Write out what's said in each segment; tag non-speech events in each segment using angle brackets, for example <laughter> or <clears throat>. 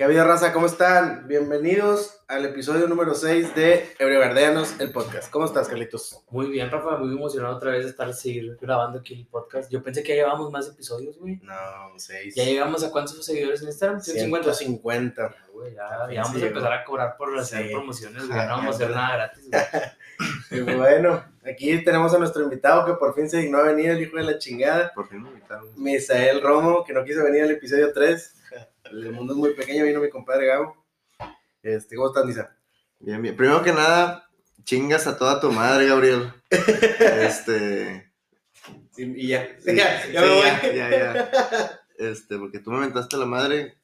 ¿Qué ha habido, raza? ¿Cómo están? Bienvenidos al episodio número 6 de Ebreverdeanos, el podcast. ¿Cómo estás, Carlitos? Muy bien, Rafa, muy emocionado otra vez de estar seguir grabando aquí el podcast. Yo pensé que ya llevábamos más episodios, güey. No, 6. ¿Ya llegamos a cuántos seguidores en Instagram? 150. 150. Güey, ya, ya vamos a empezar a cobrar por hacer Sí. promociones, güey. <laughs> No vamos a hacer nada gratis, güey. <laughs> Y bueno, aquí tenemos a nuestro invitado que por fin se dignó a venir, el hijo de la chingada, ¿Por no me invitaron? Misael Romo, que no quiso venir al episodio 3. El mundo es muy pequeño, vino mi compadre Gabo. Este, ¿Cómo estás, Misa? Bien, bien. Primero que nada, chingas a toda tu madre, Gabriel. <laughs> Este. Sí, y ya. sí, ya, sí, ya me voy. ya, ya, ya. Este, porque tú me mentaste la madre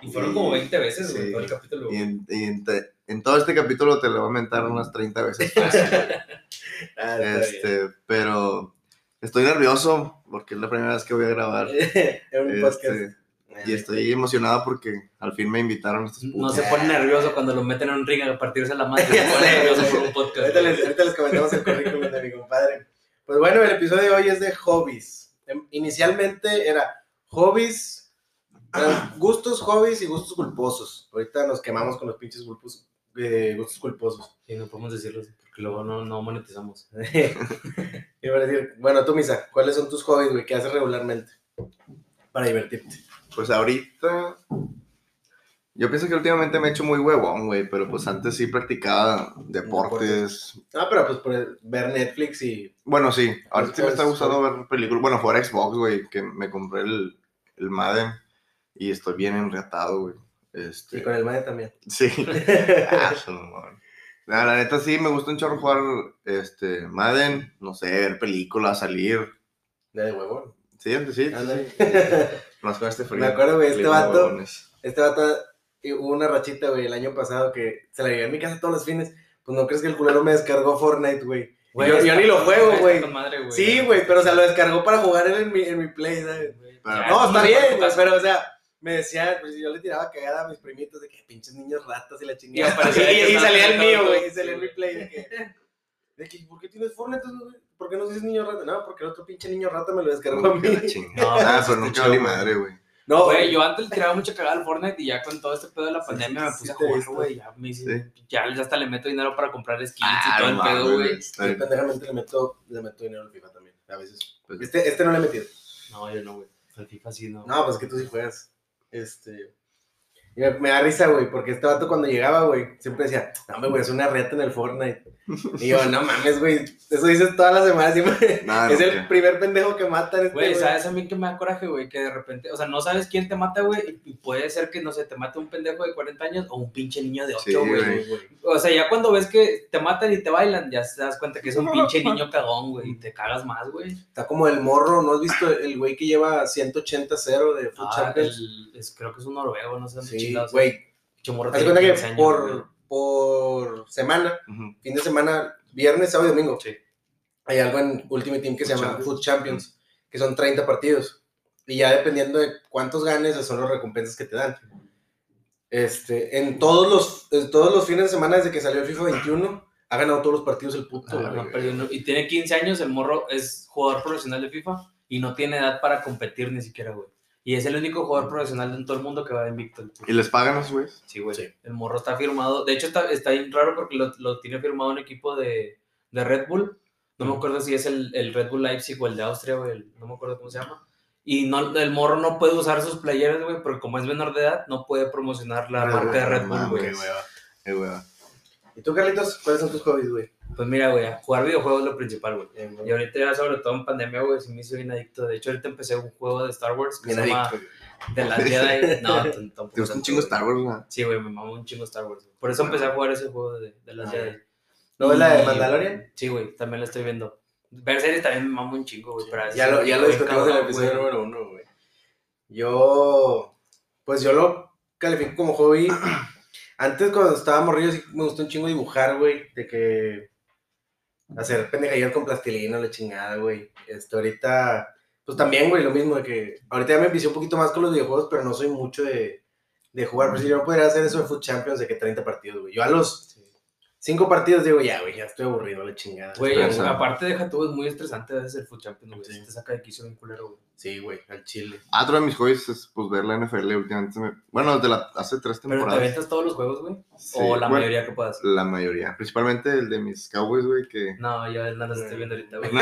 Y fueron como 20 veces, güey, todo el capítulo. y, en, y en, te- en todo este capítulo te lo voy a mentar unas 30 veces. <laughs> Ah, está este, pero estoy nervioso porque es la primera vez que voy a grabar. <laughs> Es un podcast. Y estoy emocionado porque al fin me invitaron estos No putos. se pone nervioso cuando lo meten en un ring a partirse la madre. Se pone <laughs> nervioso por un podcast. Ahorita les, ahorita les comentamos el currículum de mi compadre. Pues bueno, el episodio de hoy es de hobbies. Em, Inicialmente era hobbies, eran gustos, hobbies y gustos culposos. Ahorita nos quemamos con los pinches gulpos- eh, gustos culposos. Sí, no podemos decirlo porque luego no, no monetizamos. <laughs> Iba a decir, bueno, tú, Misa, ¿cuáles son tus hobbies, güey? ¿Qué haces regularmente para divertirte? Pues ahorita. Yo pienso que últimamente me he hecho muy huevón, güey, pero pues antes sí practicaba deportes. Ah, pero pues por ver Netflix y... Bueno, sí, ahorita sí me está Pues, gustando ver películas. Bueno, jugar Xbox, güey, que me compré el, el Madden y estoy bien enreatado, güey. Este, y con el madre también. Sí. <laughs> Ah, la neta sí me gusta un chorro jugar este, Madden, no sé, ver películas, salir. De huevón. Sí, antes sí. Ándale. <laughs> Más con este frío. Me acuerdo, güey, este vato-. Este vato, hubo una rachita, güey, el año pasado que se la llevé a mi casa todos los fines. Pues no crees que el culero me descargó Fortnite, güey. Güey, yo, ni lo juego, güey. Sí, güey, pero o sea, lo descargó para jugar él en mi, en mi play, ¿sabes? Pero- No, está ¿cómo bien, se puede pero o sea, me decía, pues yo le tiraba cagada a mis primitos de que pinches niños ratas y la chingada. Y <laughs> salía el mío, güey, y salía en mi play de que, de que, ¿por qué tienes Fortnite? güey? ¿Por qué no dices niño rata? No, porque el otro pinche niño rata me lo descargó a mí. No, ah, pero nunca valí madre, güey. No, Güey, yo antes le tiraba mucha cagada al Fortnite y ya con todo este pedo de la pandemia me sí puse a jugar, güey. Ya me hice, Sí. ya hasta le meto dinero para comprar skins Ah, y todo no el pedo, güey. bien. pendejamente le meto, le meto dinero al FIFA también, a veces. Pues, Este, este no le he metido. No, yo no, güey. El FIFA sí no. No, pues que tú sí juegas. Este. Y Me, me da risa, güey, porque este vato cuando llegaba, güey, siempre decía, no, me güey, es una reta en el Fortnite. Y yo, no mames, güey, eso dices todas las semanas, siempre. <laughs> Nah, es no, el primer pendejo que matan este, Güey. ¿sabes a mí que me da coraje, güey? Que de repente, o sea, no sabes quién te mata, güey, y puede ser que, no sé, te mate un pendejo de 40 años o un pinche niño de 8, Sí, güey. O sea, ya cuando ves que te matan y te bailan, ya te das cuenta que es un <laughs> pinche niño cagón, güey, y te cagas más, güey. Está como el morro, ¿no has visto el güey que lleva 180-0 de Food Ah, Champions? el- es- creo que es un noruego, no sé Sí, chingados. güey. Pinche morro Haz cuenta 15 que años, por, güey. por semana, Ujú. fin de semana, viernes, sábado y domingo, Sí. hay algo en Ultimate Team que se Food llama Champions. Food Champions, que son 30 partidos. Y ya dependiendo de cuántos ganes, son las recompensas que te dan. Este, en todos los, en todos los fines de semana desde que salió el FIFA 21, ha ganado todos los partidos el puto. Ah, no, pero y tiene 15 años, el morro es jugador profesional de FIFA y no tiene edad para competir ni siquiera, güey. Y es el único jugador profesional en todo el mundo que va invicto. el puto. ¿Y les pagan a esos güeyes? Sí, güey. Sí. El morro está firmado. De hecho, está, está bien raro porque lo, lo tiene firmado un equipo de, de Red Bull. No me acuerdo si es el, el Red Bull Leipzig o el de Austria, güey. el- No me acuerdo cómo se llama. Y no, el morro no puede usar sus playeras, güey, porque como es menor de edad, no puede promocionar la Red marca de Red Bull, mames. güey. Qué hueva. Eh, güey. ¿Y tú, Carlitos, cuáles son tus hobbies, güey? Pues mira, güey, jugar videojuegos es lo principal, güey. Y ahorita ya sobre todo en pandemia, güey, sí me hice bien adicto. De hecho, ahorita empecé un juego de Star Wars que Bien se llama adicto. The Last Jedi. <laughs> No, tampoco. ¿Te gusta un chingo. Star Wars, güey? Sí, güey, me mamó un chingo Star Wars. Por eso empecé a jugar ese juego de, de Last Ah, Jedi. ¿No ves la de Mandalorian? Sí, güey, también la estoy viendo. Ver series también me mamo un chingo, güey. Ya lo, ya lo discutimos en el episodio número uno, güey. Yo, pues yo lo califico como hobby. Antes cuando estaba morrido sí me gustó un chingo dibujar, güey. De que hacer pendejadillas con plastilina, la chingada, güey. Este, ahorita, pues también, güey, lo mismo de que ahorita ya me empecé un poquito más con los videojuegos, pero no soy mucho de, de jugar. Pero si yo no podría hacer eso de Food Champions de que 30 partidos, güey. Yo a los. Cinco partidos, digo, ya, güey, ya estoy aburrido, la chingada. Güey, aparte deja tú, es muy estresante a veces el Food Champions, güey. Sí. Te saca de quicio bien culero, güey. Sí, güey, al chile. Ah, Otro de mis hobbies es pues ver la NFL últimamente. me- Bueno, desde la... hace tres Pero te temporadas. aventas todos los juegos, güey. Sí, O la bueno, mayoría que puedas. La mayoría. Principalmente el de mis Cowboys, güey, que... No, yo no los estoy viendo ahorita, güey. <laughs>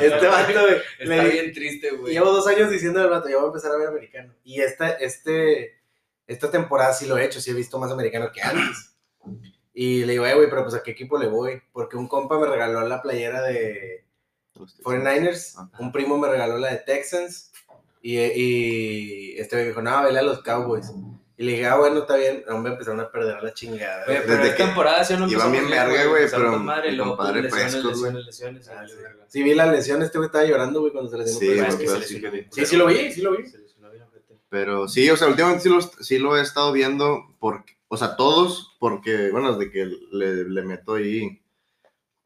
Este vato, güey, Está le- bien triste, güey. Llevo dos años diciendo al vato, ya voy a empezar a ver americano. Y esta, este, esta temporada sí lo he hecho, sí he visto más americano que antes. Y le digo, eh, güey, pero pues a qué equipo le voy. Porque un compa me regaló la playera de 49ers, Ajá. un primo me regaló la de Texans. Y, y este me dijo, no, vele a los Cowboys. Y le dije, ah, bueno, está bien. Hombre, empezaron a perder la chingada. Pero Desde esta que temporada sí no iban bien verga, güey, pero con madre, mi compadre lesiones, güey. lesiones, lesiones, Ah, sí. Sí, vi la lesión, este güey estaba llorando, güey, cuando se lesionó. Sí, Pero es que se sí lesionó bien Sí, sí lo vi, sí lo vi. Se lesionó bien, ojete. Pero sí, o sea, últimamente sí lo, sí lo he estado viendo, porque, o sea, todos, porque, bueno, desde que le, le meto ahí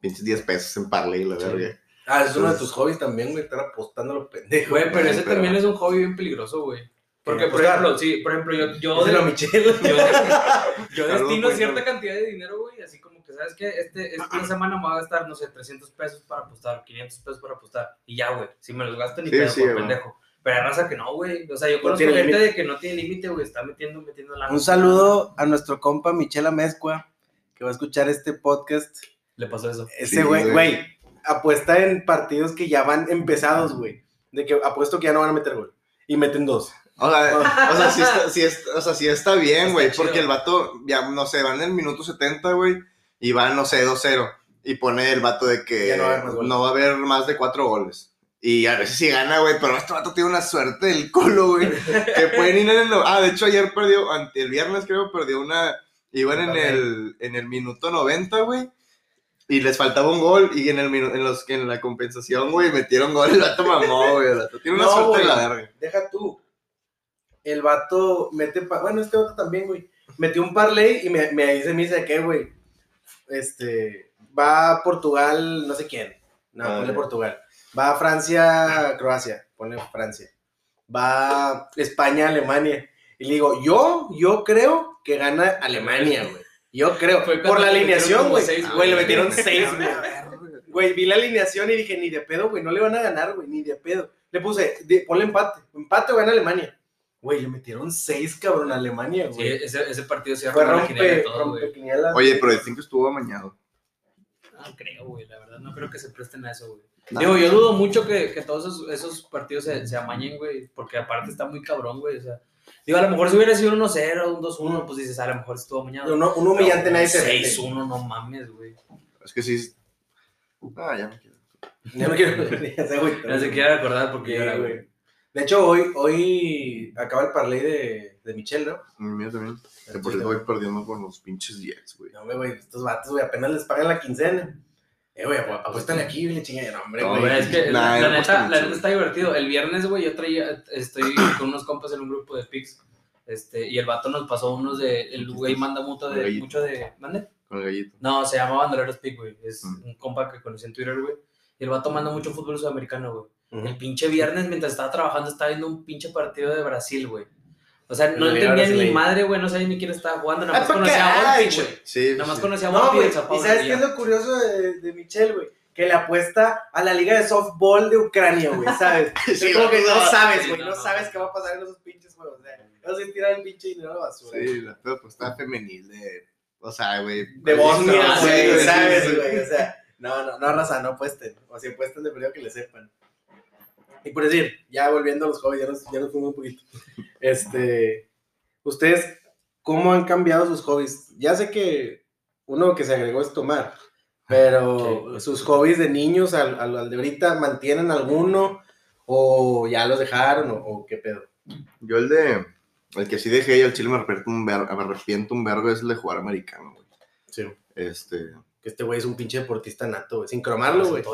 pinches 10 pesos en Parley, la Sí. verga. Ah, es uno de tus hobbies también, güey, estar apostando los pendejos. Güey, pero ese Pero- también es un hobby bien peligroso, güey. Porque, por ejemplo, sí, por ejemplo, yo, yo, a de- Michelle. yo, <laughs> yo destino cierta cantidad de dinero, güey, así como que, ¿sabes qué? Este, esta semana me voy a gastar, no sé, 300 pesos para apostar, 500 pesos para apostar, y ya, güey, si me los gasto ni Sí, pedo sí, pendejo. Pero hay raza que no, güey, o sea, yo No conozco gente de que no tiene límite, güey, está metiendo, metiendo la... Un saludo a nuestro compa Michela Mezcua, que va a escuchar este podcast. Le pasó eso. Ese güey, güey. güey, apuesta en partidos que ya van empezados, güey. De que apuesto que ya no van a meter gol. Y meten dos. O sea, <laughs> o sea, sí está, sí está- o sea, sí está bien, güey, chido. porque el vato, ya, no sé, van en el minuto 70, güey, y van, no sé, 2-0, y pone el vato de que no va a haber más goles. no va a haber más de 4 goles. Y a veces sí gana, güey, pero este vato tiene una suerte del culo, güey, que pueden ir en el... Ah, de hecho ayer perdió, ante el viernes creo, perdió una... Iban en el, en el minuto 90, güey, y les faltaba un gol, y en, el en, los, en la compensación, güey, metieron gol, el vato mamó, güey, el vato tiene una No, suerte de la verga. Deja tú. El vato mete. pa- Bueno, este vato también, güey. Metió un parlay y me, me dice, me dice que, güey. Este. Va a Portugal, no sé quién. No, ponle. Portugal. Va a Francia, Croacia. Ponle Francia. Va a España, Alemania. Y le digo, yo, yo creo que gana Alemania, güey. Yo creo. Fue Por la alineación, güey. Güey, le metieron <laughs> seis, güey. Güey, vi la alineación y dije, ni de pedo, güey, no le van a ganar, güey, ni de pedo. Le puse, de- ponle empate, empate o gana Alemania. Güey, le metieron seis, cabrón, a Alemania, Sí, güey. ese, ese partido sí Fue rompe, todo, rompe. Oye, pero el 5 estuvo amañado. No creo, güey, la verdad, no creo que se presten a eso, güey. No. Digo, yo dudo mucho que, que todos esos, esos partidos se, se amañen, güey, porque aparte está muy cabrón, güey, o sea. Digo, a lo mejor si hubiera sido un 1-0, un 2-1, pues dices, a lo mejor estuvo amañado. Uno, un humillante nadie se vende. 6-1, no mames, güey. Es que sí. Ah, ya me quiero. Ya no quiero <laughs> ya se. No se quiere recordar porque Sí, güey. güey. De hecho, hoy, hoy acaba el parlay de, de Michelle, ¿no? El mío también. Que por eso voy perdiendo con los pinches Jets, güey. No, güey, estos vatos, güey, apenas les pagan la quincena. Eh, güey, apu- apuéstale aquí, güey, chingada. No, hombre, No, güey. Es que Nah, la, neta, la neta está divertido. El viernes, güey, yo traía, estoy <coughs> con unos compas en un grupo de pics, este, y el vato nos pasó unos de, el güey manda mucho de, Gallito. mucho de, ¿mande? Con el gallito. No, se llama Bandoleros Pic, güey, es Mm. un compa que conocí en Twitter, güey, y el vato manda mucho fútbol sudamericano, güey. El pinche viernes, mientras estaba trabajando, estaba viendo un pinche partido de Brasil, güey. O sea, no entendía ni brasileña. madre, güey, no sabía ni quién estaba jugando, nada Ah, más ¿pa' conocía qué? a Volpi, güey. Sí, Nada más sí. conocía a No, Volpi Sao ¿y sabes qué es lo curioso de, de Michelle, güey? Que le apuesta a la liga de softball de Ucrania, güey, ¿sabes? <laughs> Sí, es como que no no, sabes, güey, no, no no. sabes qué va a pasar en esos pinches juegos. O sea, vas a tirar el pinche dinero a la basura. Sí, la pero pues está femenil de. O sea, güey. De Bosnia, Ah, sí, güey, ¿sabes, güey? O sea, no, no, no, raza, no apuesten. O si apuesten de periodo que le sepan. Y por decir, ya volviendo a los hobbies, ya nos, ya nos fuimos un poquito. Este, ustedes, ¿cómo han cambiado sus hobbies? Ya sé que uno que se agregó es tomar, pero sus hobbies de niños al, al, al de ahorita, ¿mantienen alguno? ¿O ya los dejaron? ¿O, o qué pedo? Yo el de. El que sí dejé y al chile me arrepiento un vergo, me arrepiento un vergo es el de jugar americano, güey. Sí. Este. Que este güey es un pinche deportista nato, güey. Sin cromarlo, güey.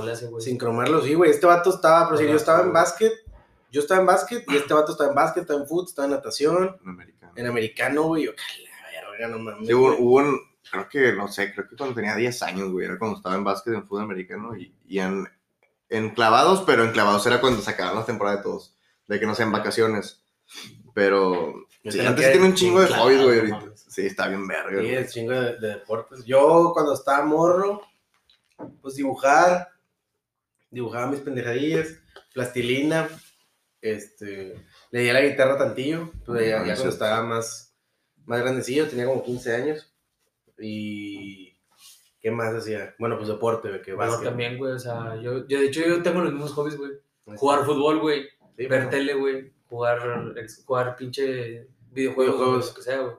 Sin cromarlo, sí, güey. Este vato estaba, pero sí, yo estaba en básquet. Yo estaba en básquet y este vato estaba en básquet, estaba en fútbol, estaba en natación, Un americano. en americano, güey. Yo, la verga, no mames. Sí, hubo, hubo un. Creo que, no sé, creo que cuando tenía 10 años, güey. Era cuando estaba en básquet en fútbol americano y, y en, en clavados, pero en clavados era cuando se acababan las temporadas de todos. De que no sean vacaciones. Pero. Sí, antes tiene un chingo de hobbies, güey, ahorita. Sí, está bien verga. Sí, el chingo de, de deportes. Yo cuando estaba morro, pues dibujar, dibujaba mis pendejadillas, plastilina, este, le di a la guitarra tantillo, pues ya, ya cuando estaba más, más grandecillo, tenía como 15 años. Y, ¿qué más hacía? Bueno, pues deporte, que Bueno, básquet. también, güey, o sea, yo, yo de hecho yo tengo los mismos hobbies, güey. Jugar fútbol, güey. sí, ver bueno. tele, güey, jugar, jugar pinche videojuegos, Videojuegos. lo que sea, güey.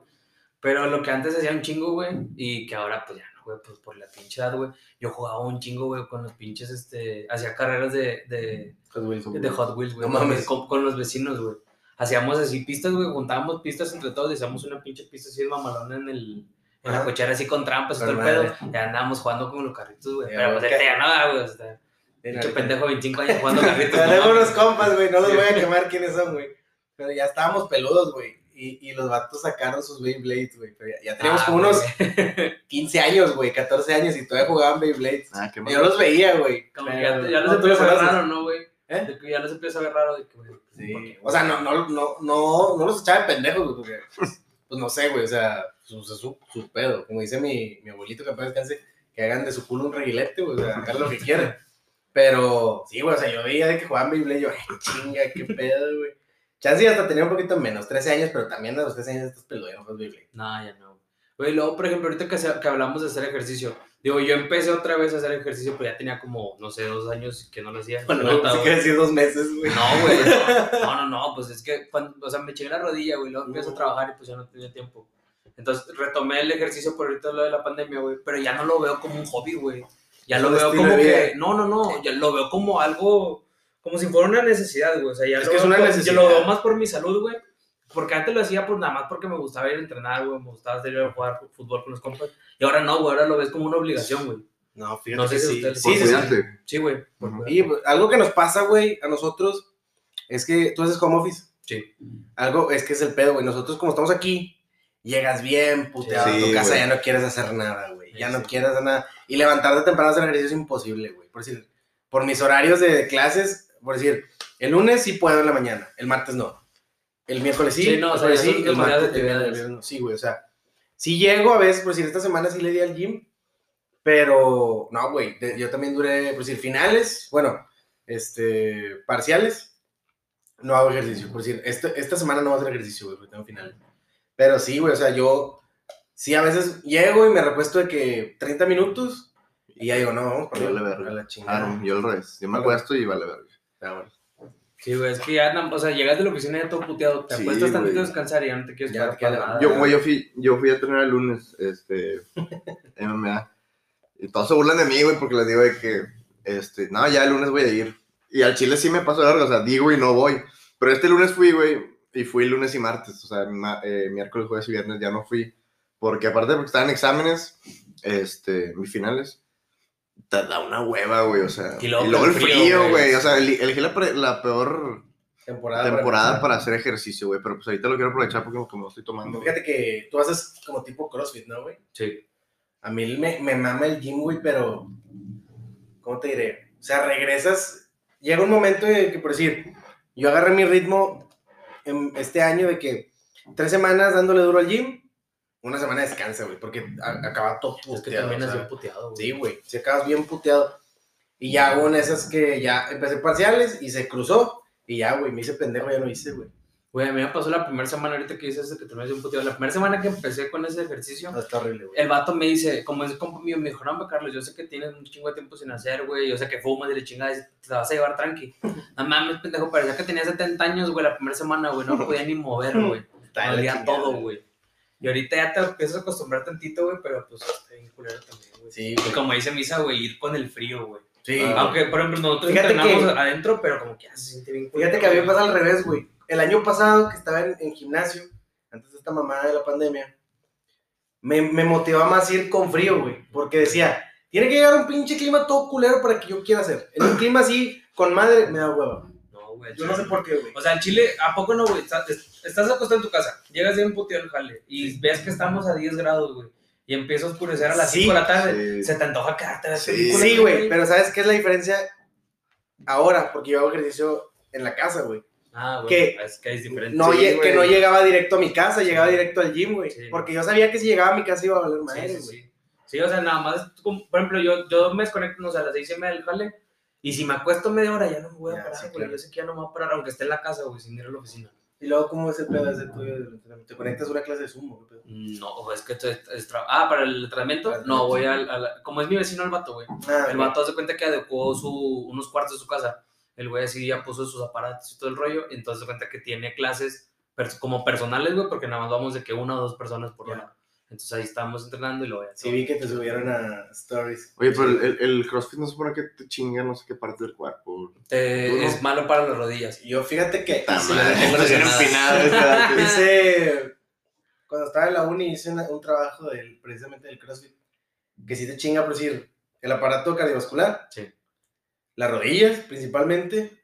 Pero lo que antes hacía un chingo, güey, y que ahora pues ya no, güey, pues por la pinche edad, güey. Yo jugaba un chingo, güey, con los pinches, este, hacía carreras de, de, Hot Wheels. de Hot Wheels, güey, No con, mames. con, con los vecinos, güey. Hacíamos así pistas, güey, juntábamos pistas entre todos, y hacíamos una pinche pista así de mamalona en el... En la cochera así con trampas y todo el pedo. Ya andábamos jugando con los carritos, güey. Ya, Pero pues güey, este ya no güey. Pinche pendejo, 25 años jugando <laughs> carritos. Tenemos unos compas, güey, no los voy a quemar quiénes son, güey. Pero ya estábamos peludos, güey. Y, y los vatos sacaron sus Beyblades, güey. Ya, ya teníamos Ah, como unos güey. <laughs> 15 años, güey, 14 años y todavía jugaban Beyblades. Ah, qué Y yo los veía, güey. Como que pero ya, ya los empieza a ver raro, ¿no, güey? ¿Eh? De que ya los empieza a ver raro. De que, güey, Sí. O sea, no, no, no, no, no los echaba de pendejos, güey, porque, pues no sé, güey, o sea, su, su, su, su pedo. Como dice mi, mi abuelito que apenas descanse, que hagan de su culo un reguilete, güey, o sea, hagan lo que quieran. Pero, sí, güey, o sea, yo veía de que jugaban Beyblade, yo, ay, chinga, qué pedo, güey. Chance hasta tenía un poquito menos, 13 años, pero también a los 13 años estás peludo, no Beyblade. No, ya no. Güey, luego, por ejemplo, ahorita que, se- que hablamos de hacer ejercicio, digo, yo empecé otra vez a hacer ejercicio, pero ya tenía como, no sé, dos años que no lo hacía. Bueno, no, sí quiere decir dos meses, güey. No, güey. <laughs> No, no, no, pues es que, cuando, o sea, me chingué la rodilla, güey, luego empiezo a trabajar y pues ya no tenía tiempo. Entonces retomé el ejercicio por ahorita lo de la pandemia, güey, pero ya no lo veo como un hobby, güey. Ya Es lo veo como que, no, no, no, ya lo veo como algo, como si fuera una necesidad, güey. O sea, ya Es lo que es una necesidad. Yo lo veo más por mi salud, güey. Porque antes lo hacía pues nada más porque me gustaba ir a entrenar, güey, me gustaba salir a jugar fútbol con los compas. Y ahora no, güey, ahora lo ves como una obligación, güey. No, fíjate No sé que si sí. Sí, sí, sí. Sí, güey. Y pues, algo que nos pasa, güey, a nosotros, es que tú haces home office. Sí. Algo, es que es el pedo, güey. Nosotros, como estamos aquí, llegas bien puteado a Sí, tu casa, güey. ya no quieres hacer nada, güey. Ya Sí, no sí. quieres hacer nada. Y levantarte temprano a hacer ejercicio es imposible, güey. Por decir, por mis horarios de clases, por decir, el lunes sí puedo en la mañana, el martes no. El miércoles sí, Sí, no, o el sea, sí, el martes el viernes no. Sí, güey, o sea, sí llego a veces, por decir, esta semana sí le di al gym, pero no, güey, de- yo también duré, por decir, finales, bueno, este, parciales, no hago ejercicio, por decir, esta, esta semana no voy a hacer ejercicio, güey, porque tengo finales. Pero sí, güey, o sea, yo, sí, a veces llego y me recuesto de que 30 minutos y ya digo, no, vamos para Vale la, verga. a la Ah, chingada. no, yo al revés. Yo me Vale. acuesto y vale verga. Ah, bueno. Sí, güey, es que ya, o sea, llegas de la oficina ya todo puteado, te Sí, acuestas tantito a descansar y ya no te quieres Ya para nada. Yo, güey, yo fui, yo fui a entrenar el lunes, este, <laughs> MMA. Y todos se burlan de mí, güey, porque les digo de que, este, no, ya el lunes voy a ir. Y al chile sí me paso de largo, o sea, digo y no voy. Pero este lunes fui, güey, y fui lunes y martes, o sea, ma- eh, miércoles, jueves y viernes ya no fui. Porque aparte porque estaban exámenes, este, mis finales, te da una hueva, güey, o sea. Y Y luego el frío, frío, güey. güey, o sea, el- elegí la, la peor Temporada. temporada para hacer ejercicio, güey, pero pues ahorita lo quiero aprovechar porque como lo estoy tomando. Fíjate que tú haces como tipo CrossFit, ¿no, güey? Sí. A mí me, me mama el gym, güey, pero. ¿Cómo te diré? O sea, regresas. Llega un momento de que, por decir, yo agarré mi ritmo en este año de que tres semanas dándole duro al gym, una semana descansa, güey, porque acaba todo Es que puteado, o has sea, bien puteado, güey. Sí, güey, si acabas bien puteado. Y ya hago una de esas que ya empecé parciales y se cruzó. Y ya, güey, me hice pendejo, ya no hice, güey. Güey, a mí me pasó la primera semana ahorita que dices que terminas de un puteado. La primera semana que empecé con ese ejercicio, No, está horrible, güey. el vato me dice, como es compa mío, me dijo, no, Carlos, yo sé que tienes un chingo de tiempo sin hacer, güey, yo sé que fumas y le chingas, te la vas a llevar tranqui. <laughs> No mames, pendejo, parecía que tenía 70 años, güey, la primera semana, güey, no podía ni mover, <laughs> güey. Chingada, todo, güey. Y ahorita ya te empiezas a acostumbrar tantito, güey, pero pues está bien culero también, güey. Sí, Y güey. como dice Misa, güey, ir con el frío, güey. Sí. Ah, Aunque, por ejemplo, nosotros Fíjate entrenamos que- adentro, pero como que ya se siente bien culero, Fíjate que a mí me güey. pasa al revés, güey. El año pasado que estaba en, en gimnasio, antes de esta mamada de la pandemia, me, me motivaba más ir con frío, güey. Porque decía, tiene que llegar un pinche clima todo culero para que yo quiera hacer. En un clima así, con madre, me da hueva. Güey. Yo no sé por qué, güey. O sea, en Chile, ¿a poco no, güey? Estás, estás acostado en tu casa, llegas bien puteado al jale y ves que estamos a 10 grados, güey. Y empieza a oscurecer a las Sí, 5 de la tarde. sí. Se te antoja quedarte Sí. Sí, güey, pero ¿sabes qué es la diferencia ahora? Porque yo hago ejercicio en la casa, güey. Ah, bueno, Que- es que es diferente. No, Sí, que no llegaba directo a mi casa, llegaba directo al gym, güey. Sí. Porque yo sabía que si llegaba a mi casa iba a valer Sí, madre, sí, güey. sí. Sí, o sea, nada más, por ejemplo, yo, yo me desconecto, no sé, a las seis y media del jale, y si me acuesto media hora ya no me voy a Ya, parar, sí, güey. claro. Yo sé que ya no me voy a parar, aunque esté en la casa, güey, sin ir a la oficina. Y luego, ¿cómo es el pedo ese tuyo del entrenamiento? ¿Te conectas a una clase de sumo? ¿Qué pedo? No, es que esto es, es Ah, para el entrenamiento, Para no, voy al, a la- Como es mi vecino el vato, güey. Ah, El vato hace cuenta que adecuó su, unos cuartos de su casa. El güey así ya puso sus aparatos y todo el rollo. Entonces se cuenta que tiene clases como personales, güey, porque nada más vamos de que una o dos personas por hora. Entonces ahí estábamos entrenando y lo voy a Sí, vi que te subieron a stories. Oye, pero el, el, CrossFit no supone que te chinga no sé qué parte del cuerpo. Te- ¿Tú no? Es malo para las rodillas. Yo, fíjate que empinado <laughs> hice- cuando estaba en la uni, hice una- un trabajo del, precisamente del CrossFit, que sí te chinga, por decir, el aparato cardiovascular, Sí. las rodillas principalmente,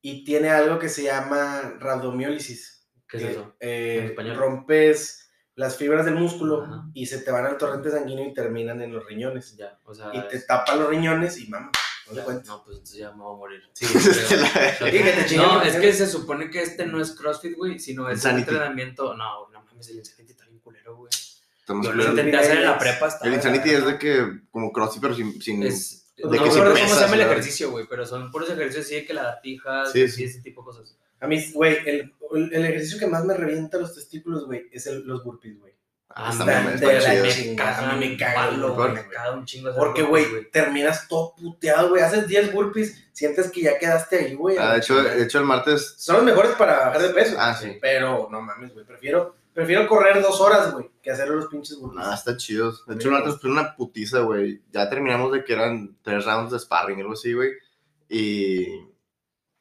y tiene algo que se llama rabdomiólisis. ¿Qué es eso? eh, ¿En español? rompes las fibras del músculo Ajá. y se te van al torrente sanguíneo y terminan en los riñones. Ya, o sea. Y te es- tapan los riñones y mamá, no te ya, no, pues entonces ya me voy a morir. Sí, <laughs> <laughs> te chingan No, es que se supone que este no es CrossFit, güey, sino es Insanity. entrenamiento. No, no mames, el Insanity está bien culero, güey. Estamos Yo lo intenté hacer en la prepa. estaba El Insanity la es de que, como CrossFit, pero sin. sin Es, De no que me si acuerdo cómo pesas, se llama el ejercicio, güey, pero son puros ejercicios así de que lagartijas Sí, y sí. ese tipo de cosas. A mí, güey, el, el ejercicio que más me revienta los testículos, güey, es el, los burpees, güey. Ah, Anda, está chido. Me caga, a mí me caga, me caga un chingo Porque, güey, terminas todo puteado, güey. Haces 10 burpees, sientes que ya quedaste ahí, güey. Ah, de hecho, de hecho, el martes. Son los mejores para bajar de peso. Ah, sí. Pero, no mames, güey. Prefiero, prefiero correr dos horas, güey, que hacer los pinches burpees. Nada, está chido. De hecho, el martes fue una putiza, güey. Ya terminamos de que eran tres rounds de sparring, algo así, güey. Y.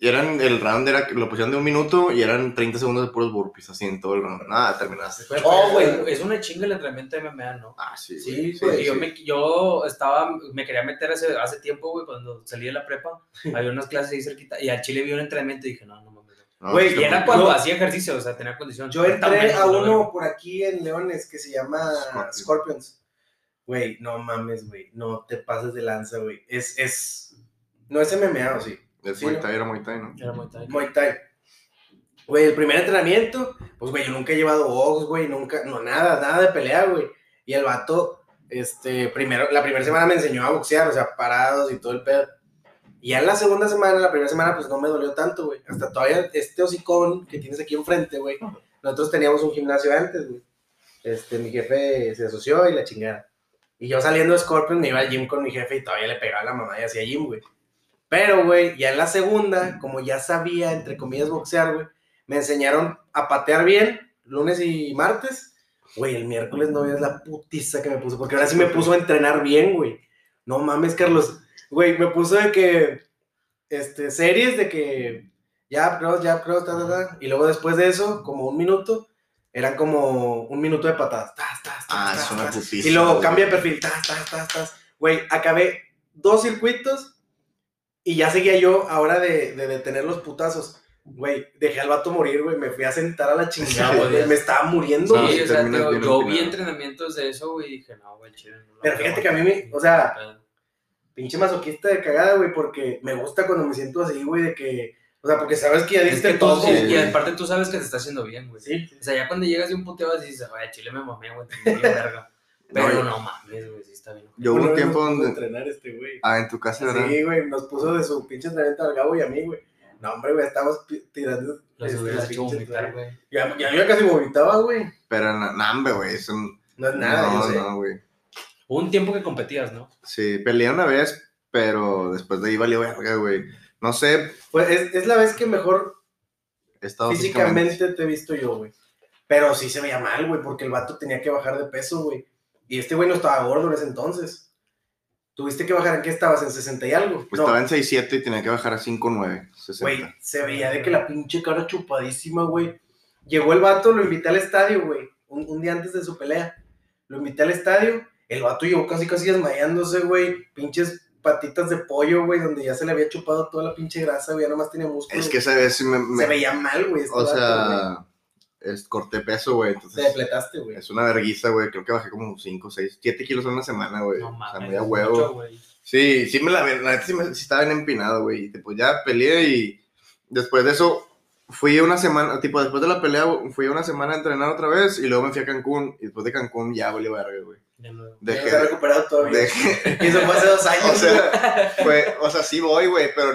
Y eran, el round era, lo pusieron de un minuto y eran 30 segundos de puros burpees, así en todo el round. Nada, terminaste. Oh, güey. Es una chinga el entrenamiento de MMA, ¿no? Ah, sí, Sí, sí, yo, sí. me, yo estaba, me quería meter hace, hace tiempo, güey, cuando salí de la prepa. <laughs> Había unas clases ahí cerquita y al chile vi un entrenamiento y dije, no, no mames. no. No, Güey, sí, Y era cuando hacía ejercicio, o sea, tenía condición. Yo entré a uno verga. por aquí en Leones que se llama Scorpion. Scorpions. Güey, no mames, güey. No te pases de lanza, güey. Es, es. No es MMA, ¿o sí? Sí, Muay ¿no? Thai era Muay Thai, ¿no? Era. Muay Thai. Güey, el primer entrenamiento, pues, güey, yo nunca he llevado box, güey, nunca, no, nada, nada de pelea, güey. Y el vato, este, primero, la primera semana me enseñó a boxear, o sea, parados y todo el pedo. Y ya en la segunda semana, la primera semana, pues no me dolió tanto, güey. Hasta todavía este hocicón que tienes aquí enfrente, güey. Nosotros teníamos un gimnasio antes, güey. Este, mi jefe se asoció y la chingada. Y yo saliendo de Scorpion me iba al gym con mi jefe y todavía le pegaba a la mamá y hacía gym, güey. Pero, güey, ya en la segunda, como ya sabía, entre comillas, boxear, güey, me enseñaron a patear bien, lunes y martes. Güey, el miércoles no veas la putiza que me puso, porque ahora sí me puso a entrenar bien, güey. No mames, Carlos. Güey, me puso de que, este, series de que, ya, cross, ya, cross, ta, ta, ta. Y luego después de eso, como un minuto, eran como un minuto de patadas. Tas, tas, tas, Ah, es una putiza. Y luego cambia de perfil. Tas, tas, tas, tas. Güey, acabé dos circuitos y ya seguía yo ahora de, de detener los putazos. Güey, dejé al vato morir, güey. Me fui a sentar a la chingada, Sí, güey. Me estaba muriendo, Sí, sí o sea, yo, vi entrenamientos de eso, güey, y dije, no, güey, chile. No lo Pero fíjate que a mí me- o sea. Pinche masoquista de cagada, güey, porque me gusta cuando me siento así, güey, de que. O sea, porque sabes que ya Es diste que tú, todo, y- güey. y aparte tú sabes que te está haciendo bien, güey. Sí, sí, O sea, ya cuando llegas de un puteo así dices, güey, chile me mamé, güey, te verga. Pero no mames, güey, sí está bien. Yo hubo un tiempo donde. entrenar este, güey. Ah, en tu casa, ¿verdad? Sí, güey, nos puso de su pinche entrenamiento al Gabo y a mí, güey. No, hombre, güey, estábamos tirando. Los este, hubieras las hecho vomitar, güey. Ya, ya yo casi vomitaba, güey. Pero, no, no, hombre, güey. Eso No es nada, no, yo sé. no, güey. Hubo un tiempo que competías, ¿no? Sí, peleé una vez, pero después de ahí valió verga, güey. No sé, Pues es, es la vez que mejor he estado físicamente. físicamente te he visto yo, güey. Pero sí se veía mal, güey, porque el vato tenía que bajar de peso, güey. Y este güey no estaba gordo en ese entonces. ¿Tuviste que bajar en qué estabas? ¿En 60 y algo? Pues No. estaba en 6'7 y tenía que bajar a 5'9, 60. Güey, se veía de que la pinche cara chupadísima, güey. Llegó el vato, lo invité al estadio, güey. Un, un día antes de su pelea. Lo invité al estadio. El vato llegó casi, casi desmayándose, güey. Pinches patitas de pollo, güey, donde ya se le había chupado toda la pinche grasa, güey. Ya nomás tenía músculo. Es que esa vez me... me- se veía mal, güey. este o vato, güey. Es, corté peso, güey. Te depletaste, güey. es una verguiza, güey. Creo que bajé como 5, 6, 7 kilos en una semana, güey. No o sea, mames. muy a huevo. mucho. Sí, sí me la la neta sí, me- sí estaba bien empinado, güey. Y después ya peleé y después de eso fui una semana, tipo, después de la pelea, fui una semana a entrenar otra vez y luego me fui a Cancún. Y después de Cancún ya volví verga, güey. No- No Dejé, se ha recuperado todavía. dejé- <laughs> Y eso fue hace dos años. <laughs> o sea, fue, o sea, sí voy, güey, pero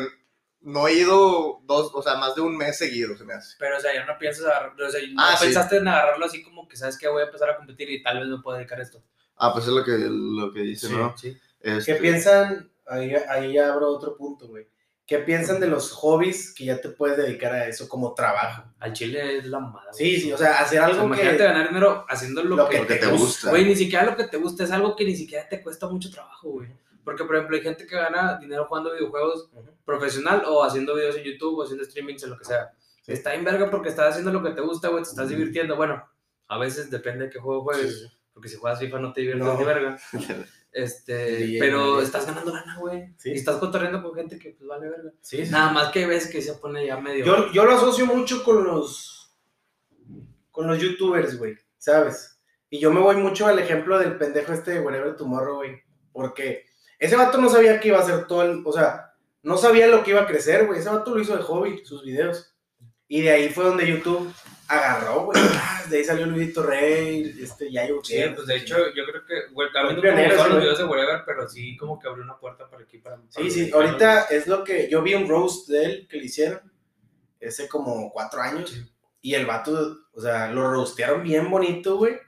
no he ido dos, o sea, más de un mes seguido, se me hace. Pero, o sea, ya no piensas agarrar, o sea, no Ah, sí. pensaste en agarrarlo así como que sabes que voy a empezar a competir y tal vez me pueda dedicar a esto. Ah, pues es lo que, lo que dice, Sí, ¿no? Sí. Este, ¿Qué piensan? Ahí, ahí ya abro otro punto, güey. ¿Qué piensan de los hobbies que ya te puedes dedicar a eso como trabajo? Al chile es la mamada. Sí, güey. sí, o sea, hacer O sea, algo imagínate que... ganar dinero haciendo lo, Lo que, que te gusta. gusta. Güey, ni siquiera lo que te gusta es algo que ni siquiera te cuesta mucho trabajo, güey. Porque, por ejemplo, hay gente que gana dinero jugando videojuegos profesional o haciendo videos en YouTube o haciendo streamings o lo que sea. Sí. Está en verga porque estás haciendo lo que te gusta, güey, te estás divirtiendo. Bueno, a veces depende de qué juego juegues. Sí. Porque si juegas FIFA no te diviertes No. ni verga. <laughs> Este, pero estás ganando lana, güey. Sí. Y estás cotorreando con gente que pues vale verga. Sí, sí. Nada más que ves que se pone ya medio. Yo, yo lo asocio mucho con los con los youtubers, güey, ¿sabes? Y yo me voy mucho al ejemplo del pendejo este de Wherever Tomorrow, güey. Porque ese vato no sabía que iba a hacer todo el... O sea, no sabía lo que iba a crecer, güey. Ese vato lo hizo de hobby, sus videos. Y de ahí fue donde YouTube agarró, güey. <clears throat> Ah, De ahí salió Luisito Rey, este, Yayo Sí, pues de hecho, yo creo que, güey, me pioneros, gustaron los videos de Wherever, pero sí como que abrió una puerta para aquí, para... para Sí, sí, mexicanos. ahorita es lo que yo vi un roast de él que le hicieron hace como cuatro años Sí. y el vato, o sea, lo roastearon bien bonito, güey,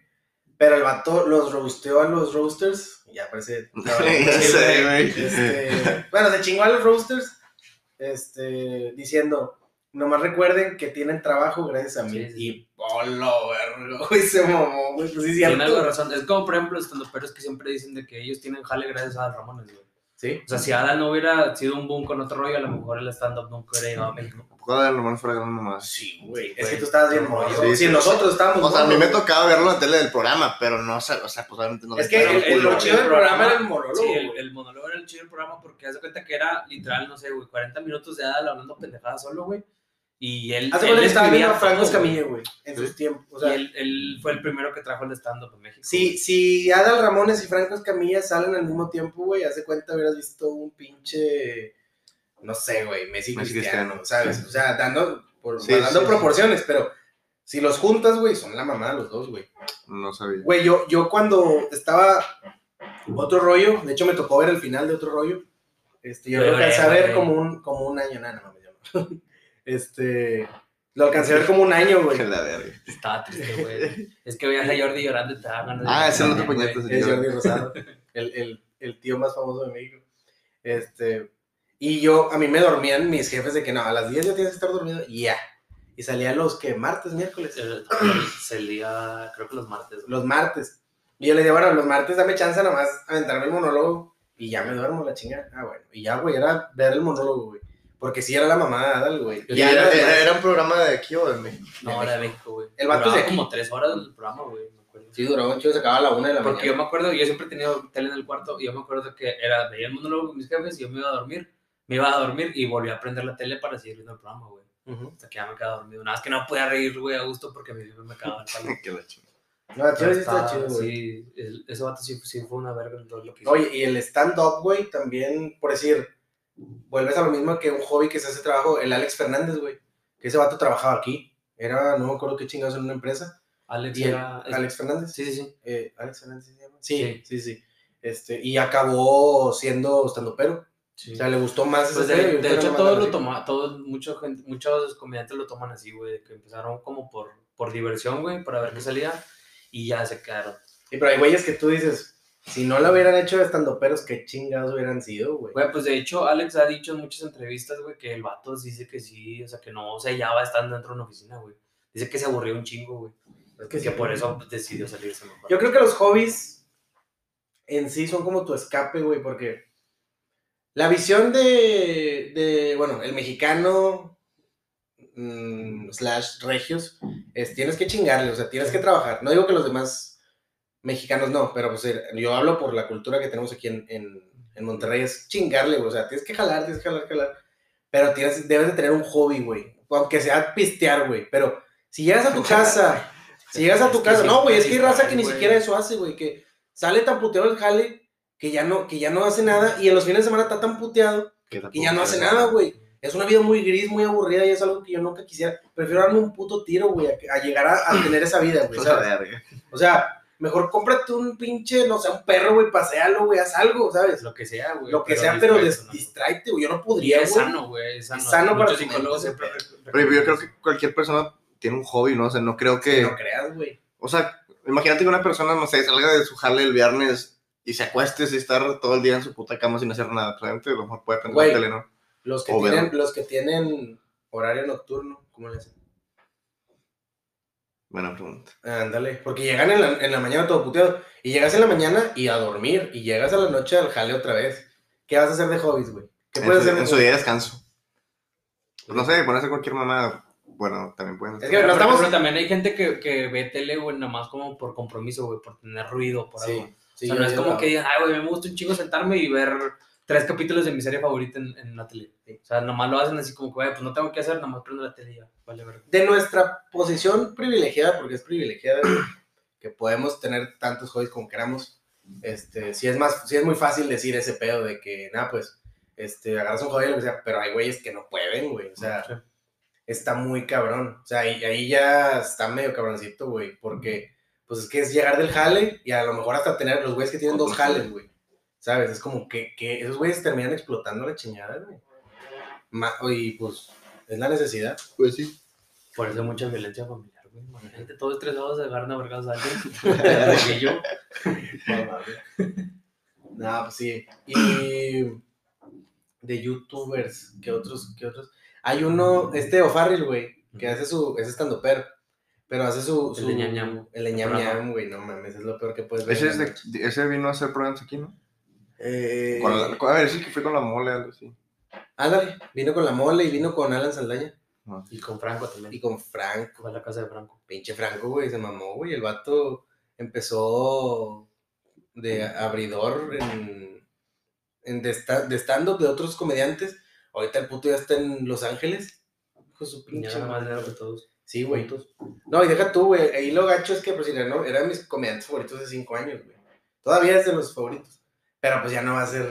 pero el vato los roasteó a los roasters, <laughs> ya parece... Güey. Este, bueno, se chingó a los roasters, este, diciendo, nomás recuerden que tienen trabajo gracias a mí. Sí, sí. Y, hola, verga, <laughs> güey, se mamó, güey, pues sí, Tiene algo de cierto. razón. Es como, por ejemplo, los estandoperos que siempre dicen de que ellos tienen jale gracias a Ramones, güey. Sí, O sea, si Adal no hubiera sido un boom con otro rollo, a lo mejor el stand-up nunca hubiera llegado a México. Joder, nomás fuera gran mamá. sí, güey, es que tú estabas bien sí, morro. sí, si sí. nosotros estábamos O sea, a mí me tocaba verlo en la tele del programa, pero no, sé, o sea, pues obviamente no Es que el, el- lo chido del programa era el monólogo. Sí, el monólogo era el chido del programa porque haz de cuenta que era literal, no sé, güey, 40 minutos de Adal hablando pendejadas solo, güey. Y él. Hace él cuenta que estaba viendo a Franco. Escamilla, güey, en sus tiempos. O sea, y él, él fue el primero que trajo el stand-up en México. si, si Adal Ramones y Franco Escamilla salen al mismo tiempo, güey, hace cuenta hubieras visto un pinche, no sé, güey, Messi, Messi Cristiano, Cristiano. ¿sabes? O sea, dando, por, Sí, dando sí, proporciones, pero si los juntas, güey, son la mamá los dos, güey. No sabía. Güey, yo, yo cuando estaba otro rollo, de hecho me tocó ver el final de otro rollo. Este, yo lo alcancé a ver como un, como un año, nada, no me llamo. Este, lo alcancé a ver como un año, güey. <laughs> Que la verga. Estaba triste, güey. es que veías a Jordi llorando y te daban ganas de Ah, ese no te puñetas. Es Jordi Rosado, el, el, el tío más famoso de México. Este, y yo, a mí me dormían mis jefes de que no, a las 10 ya tienes que estar dormido, y ya. Y salía los que martes, miércoles. Se, se lía, creo que los martes. güey. los martes. Y yo le dije, bueno, los martes dame chance nomás aventarme el monólogo y ya me duermo la chingada. Ah, bueno. Y ya, güey, era ver el monólogo, güey. Porque sí era la mamada, Adal, güey. ¿Y Ya era, los era- demás- era un programa de aquí o de México? No, era de México, güey. El vato es de Duraba aquí. como tres horas del programa, güey. me acuerdo. Sí, duró un chido, se acababa a la una de la Porque yo mañana. me acuerdo, yo siempre he tenido tele en el cuarto y yo me acuerdo que era, veía el monólogo con mis jefes y yo me iba a dormir. Me iba a dormir y volví a prender la tele para seguir viendo el programa, güey. Ujú. Hasta que ya me quedaba dormido. Nada más que no podía reír, güey, a gusto porque mi jefe me cagaba el palo. <laughs> Que la chingada. No, el chido sí está chido, güey. Sí, el- ese vato sí, sí fue una verga en todo lo que hizo. Oye, y el stand-up, güey, también, por decir, vuelves a lo mismo que un hobby que se hace trabajo, el Alex Fernández, güey. Que ese vato trabajaba aquí. Era, no me acuerdo qué chingados en una empresa. Alex Y el- era... es- Alex Fernández. Sí, sí, sí. Eh, Alex Fernández ¿sí se llama. Sí, Sí. sí, sí. Este, y acabó siendo standupero. sí. O sea, le gustó más Pues ese de, de hecho anda lo así. toman, todos, mucha gente, muchos comediantes lo toman así, güey, que empezaron como por, por diversión, güey, para ver qué salía y ya se quedaron. Sí, pero hay güeyes que tú dices, si no lo hubieran hecho de estandoperos, qué chingados hubieran sido, güey. Güey, pues de hecho Alex ha dicho en muchas entrevistas, güey, que el vato dice que sí, o sea, que no se hallaba estando dentro de una oficina, güey. Dice que se aburrió un chingo, güey. Es Que, sí, por güey. eso decidió salirse mejor. Yo creo que los hobbies en sí son como tu escape, güey, porque la visión de, de bueno, el mexicano mm, slash regios es tienes que chingarle, o sea, tienes que trabajar. No digo que los demás mexicanos no, pero pues eh, yo hablo por la cultura que tenemos aquí en, en, en Monterrey, es chingarle, güey, o sea, tienes que jalar, tienes que jalar, jalar, pero tienes, debes de tener un hobby, güey, aunque sea pistear, güey, pero si llegas a tu casa... Si llegas a tu casa, no, güey, es que hay raza que ni siquiera eso hace, güey, que sale tan puteado el jale que ya no, que ya no hace nada y en los fines de semana está tan puteado que ya no hace nada, güey. Es una vida muy gris, muy aburrida y es algo que yo nunca quisiera. Prefiero darme un puto tiro, güey, a, a llegar a, a tener esa vida, güey. <laughs> O sea, mejor cómprate un pinche, no sé, un perro, güey, pasealo, güey, haz algo, ¿sabes? Lo que sea, güey. Lo que sea, pero des- ¿no? distráete, güey. Yo no Y podría, es güey. sano, güey. Es sano. Es sano para psicólogos ese Pero yo creo que cualquier persona tiene un hobby, ¿no? O sea, no creo que... No creas, güey. O sea, imagínate que una persona, no sé, salga de su jale el viernes y se acueste y estar todo el día en su puta cama sin hacer nada. Realmente a lo mejor puede prender la tele, ¿no? Los que, O tienen, los que tienen horario nocturno, ¿cómo le hacen? Buena pregunta. Ándale, porque llegan en la, en la mañana todo puteado. Y llegas en la mañana y a dormir. Y llegas a la noche al jale otra vez. ¿Qué vas a hacer de hobbies, güey? ¿Qué En puedes su, hacer de en su día de descanso. Pues no sé, ponerse cualquier mamá. Bueno, también pueden Es que no estamos- pero también hay gente que, que ve tele, güey, nada más como por compromiso, güey, por tener ruido, por algo. Sí, sí, o sea, no es como que digan, ay, güey, me gusta un chingo sentarme y ver tres capítulos de mi serie favorita en, en la tele. O sea, nomás lo hacen así como que, güey, pues no tengo que hacer, nomás prendo la tele y ya. Vale, verga. de nuestra posición privilegiada, porque es privilegiada, que podemos tener tantos hobbies como queramos, este, sí es más, sí es muy fácil decir ese pedo de que, nada, pues, este, agarras un hobby lo que sea, pero hay güeyes que no pueden, güey, o sea, Sí. está muy cabrón, o sea, ahí, ahí ya está medio cabroncito, güey, porque, pues es que es llegar del jale y a lo mejor hasta tener los güeyes que tienen dos jales, güey, ¿sabes? Es como que, que esos güeyes terminan explotando la chingada, güey. Ma- y pues, es la necesidad. Pues sí. Por eso hay mucha violencia familiar, güey. Imagínate todos estresados de agarrar a vergas a alguien. <laughs> Yo. No, pues sí. Y de youtubers, ¿qué otros? ¿Qué otros? Hay uno, este O'Farrill, güey, que hace su, es estando pero pero hace su, El su ñam ñam. el ñam güey, no mames, es lo peor que puedes ver. Ese, es de, ese vino a hacer programas aquí, ¿no? Eh, Con la- con- a ver, sí que fue con la mole, algo así. ándale, vino con la mole y vino con Alan Saldaña Ah. Y con Franco también. y con Franco. Fue a la casa de Franco. Pinche Franco, güey, se mamó, güey. El vato empezó de abridor en, en de, sta- de stand-up de otros comediantes. Ahorita el puto ya está en Los Ángeles. Hijo de su pinche ya más que todos. Sí, güey. No, y deja tú, güey. Ahí lo gacho es que, pues, era, ¿no? eran mis comediantes favoritos de cinco años, güey. Todavía es de los favoritos. Pero pues ya no va a ser.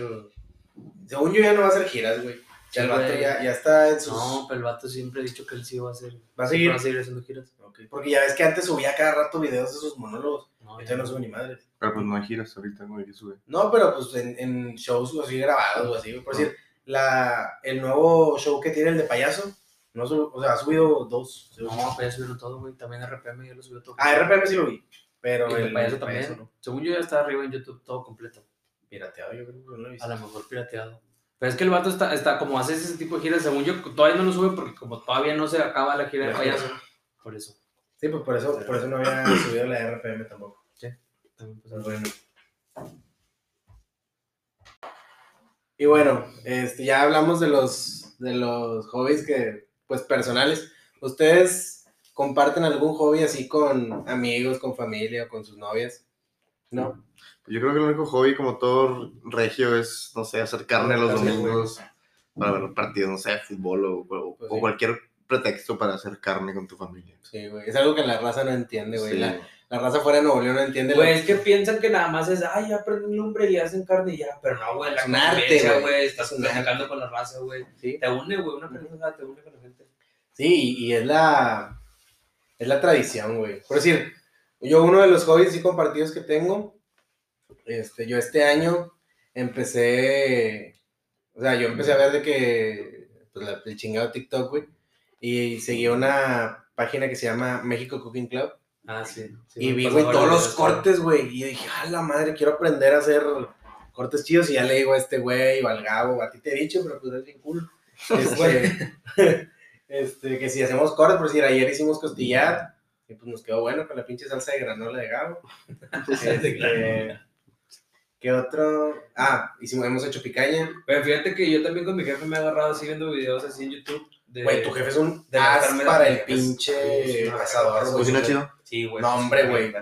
Según yo, ya no va a hacer giras, güey. Ya Sí, el vato güey. ya, ya está en sus. No, pero el vato siempre ha dicho que él sí va a hacer. Va a seguir. Va a seguir haciendo giras. Ok, Porque ya ves que antes subía cada rato videos de sus monólogos. No, Ahorita no sube ni madres. Pero pues no hay giras ahorita, güey, que sube. No, pero pues en, en shows así grabados o así. Por decir, la, el nuevo show que tiene el de payaso, no sub- o sea, ha subido dos. No, pues ya subieron todo, güey. También RPM ya lo subió todo. Ah, RPM sí lo vi. Pero el, el payaso el también. no. Según yo ya está arriba en YouTube todo completo. Pirateado, yo creo que no lo he visto. A lo mejor pirateado. Pero es que el vato está, está como hace ese tipo de giras, según yo, todavía no lo sube porque como todavía no se acaba la gira de payaso. Por eso. Sí, pues por eso, por eso no había <coughs> subido la RPM tampoco. También, pues, Pues bueno. Y bueno, este, ya hablamos de los, de los hobbies que, pues, personales. ¿Ustedes comparten algún hobby así con amigos, con familia, con sus novias? ¿No? Yo creo que el único hobby, como todo regio, es, no sé, hacer carne los domingos para ver partidos, no sé, fútbol o, o- Pues o cualquier pretexto para hacer carne con tu familia. Sí, güey. Es algo que la raza no entiende, güey. Sí. La, la raza fuera de Nuevo León no entiende. Güey, es que piensan que nada más es, ay, ya prenden lumbre y hacen carne y ya. Pero no, güey, la convivencia, güey. Estás platicando con la raza, güey. Sí. Te une, güey, una persona te une con la gente. Sí, y, y es la es la tradición, güey. Por decir, yo uno de los hobbies así compartidos que tengo, este, yo este año empecé, o sea, yo empecé a ver de que, pues, la- el chingado TikTok, güey, y seguí una página que se llama México Cooking Club, Ah, sí. sí, y vi, güey, todos los cortes, güey, y dije, a la madre, quiero aprender a hacer cortes chidos, y ya le digo a este güey, o al Gabo, a ti te he dicho, pero pues es bien cool. <laughs> Este, <laughs> este, que si hacemos cortes, por decir, ayer hicimos costillar, y pues nos quedó bueno con la pinche salsa de granola de Gabo. <laughs> Este, ¿Qué otro? Ah, hicimos, hemos hecho picaña. Pero fíjate que yo también con mi jefe me he agarrado así viendo videos así en YouTube. De... Güey, tu jefe es un de as para el pinche sí, asador, güey. ¿Cocina chido? Sí, güey. No, hombre, güey.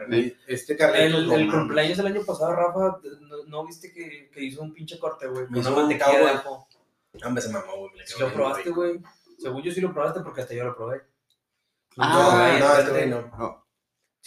Este Carlitos, El, no el cumpleaños el año pasado, Rafa, ¿no, no viste que, que hizo un pinche corte, güey? Me hizo una un mantequilla de cowboy. ajo. Hombre, se mamó, güey. Si lo probaste, güey. Según yo sí lo probaste porque hasta yo lo probé. Ah, no, enfrente. este güey no. No.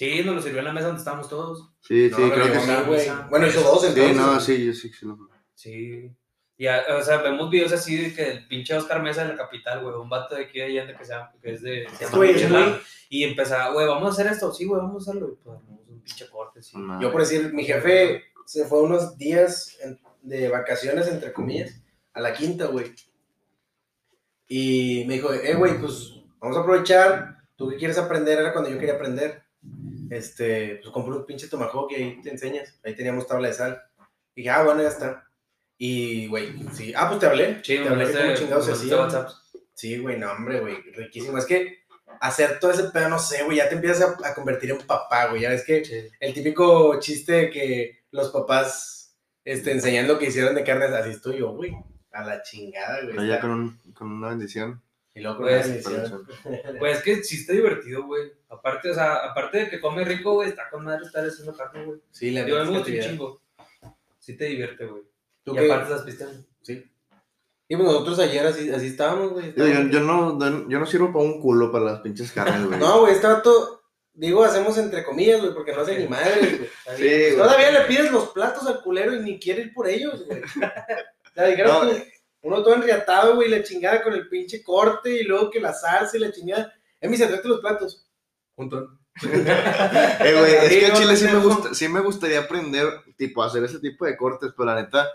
Sí, nos lo sirvió en la mesa donde estábamos todos. Sí, No, sí, creo que sí. güey. Bueno, hizo dos Sí, entonces. no, sí, yo sí, sí lo Sí. Y, a- o sea, vemos videos así de que el pinche Oscar Mesa de la capital, güey, un vato de aquí de Allende que, se llama- que es de. Se llama Michelin, Y empezaba, güey, vamos a hacer esto. Sí, güey, vamos a hacerlo. Y pues un pinche corte, sí. No. Yo por decir, mi jefe se fue unos días en- de vacaciones, entre comillas, a la quinta, güey. Y me dijo, eh, güey, pues vamos a aprovechar. Tú que quieres aprender, era cuando yo quería aprender. Este, pues compré un pinche tomahawk y ahí te enseñas. Ahí teníamos tabla de sal. Y dije, ah, bueno, ya está. Y, güey, sí. Ah, pues te hablé. Sí, te hablé cómo chingados se hacía. Sí, güey, no, hombre, güey, riquísimo. Es que hacer todo ese pedo, no sé, güey, ya te empiezas a, a convertir en papá, güey. Ya ves que Sí. el típico chiste de que los papás este, enseñan lo que hicieron de carnes, así estoy yo, güey. A la chingada, güey. Pero ya con, un- con una bendición. Y luego con Pues. <laughs> Pues es que sí está divertido, güey. Aparte, o sea, aparte de que come rico, güey, está con madre estar haciendo carne, güey. Sí, la Yo me gusta un chingo. Sí te divierte, güey. ¿Tú Y qué? aparte estás pisteando. Sí. Y pues nosotros ayer así, así estábamos, güey. Yo, yo, no, yo no sirvo para un culo para las pinches carnes, güey. <laughs> No, güey, este vato, digo, hacemos entre comillas, güey, porque no hace ni <laughs> madre, güey. Sí, güey. Todavía le pides los platos al culero y ni quiere ir por ellos, güey. O sea, dijeron No, uno todo enriatado, güey, la chingada con el pinche corte y luego que la salsa y la chingada. Eh, mis tráete los platos. Juntón. <laughs> Eh, güey, es que en Chile sí me, gusta, sí me gustaría aprender, tipo, a hacer ese tipo de cortes, pero la neta,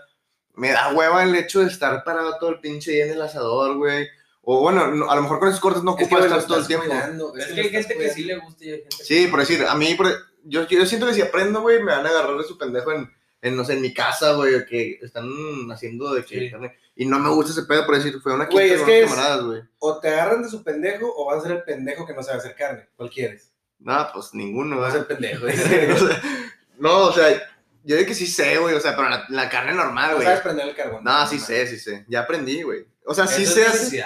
me da hueva el hecho de estar parado todo el pinche día en el asador, güey. O bueno, no- a lo mejor con esos cortes no Es que, ocupas lo estar todo el tiempo. cuidando, Es lo que hay gente que sí le gusta y hay gente que Sí, por decir, a mí, por- yo, yo siento que si aprendo, güey, me van a agarrar de su pendejo en, en, no sé, en mi casa, güey, que están haciendo de que Sí. carne. Y no me gusta ese pedo, por decir, fue una quinta es con que unos es- camaradas, güey. O te agarran de su pendejo o vas a ser el pendejo que no sabe hacer carne. ¿Cuál quieres? No, pues ninguno, Vas a ser pendejo. <laughs> No, o sea, yo digo que sí sé, güey, o sea, pero la, la carne normal, No güey. sabes prender el carbón. No, sí sé, sí sé. Ya aprendí, güey. O sea, sí sé es hacer-.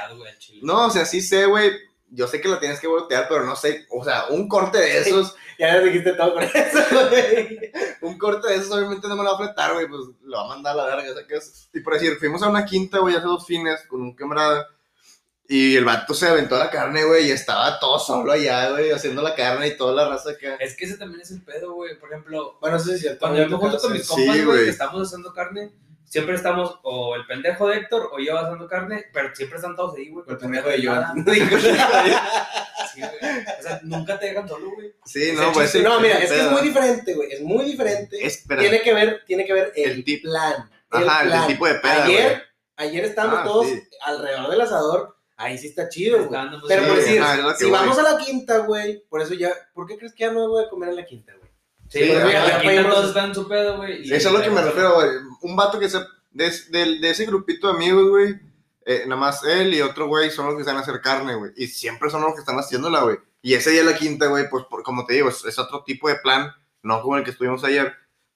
No, o sea, sí sé, güey. Yo sé que la tienes que voltear, pero no sé. O sea, un corte de esos, Ya les dijiste todo con eso, <laughs> güey. un corte de esos, obviamente no me lo va a fletar, güey. Pues lo va a mandar a la verga. O sea, que es. Y por decir, fuimos a una quinta, güey, hace dos fines con un camarada. Y el vato se aventó la carne, güey, y estaba todo solo allá, güey, haciendo la carne y toda la raza acá. Es que ese también es el pedo, güey. Por ejemplo, Bueno, eso sí es cierto. cuando yo me junto con mis Sí, compas, güey, güey. que estamos haciendo carne, siempre estamos o el pendejo de Héctor o yo haciendo carne, pero siempre están todos ahí, güey. El pendejo de nada. Joan. <laughs> Sí, güey. O sea, nunca te dejan solo, güey. Sí, no, pues sí. no, mira, es que es muy diferente, güey. Es muy diferente. Es- espera. tiene que ver, tiene que ver el, plan. el Ajá, el plan. tipo de peda, Ayer, ayer estábamos Ah, todos sí. alrededor del asador. Ahí sí está chido, güey. Pero por decir, si vamos a la quinta, güey, por eso ya, ¿por qué crees que ya no voy a comer en la quinta, güey? Sí, Sí, aquí todos están en su pedo, güey. Eso es lo que me refiero, güey. Un vato que se. De, de- de ese grupito de amigos, güey. eh, nada más él y otro güey son los que están a hacer carne, güey. Y siempre son los que están haciéndola, güey. Y ese día la quinta, güey, pues por- como te digo, es, es otro tipo de plan, no como el que estuvimos ayer.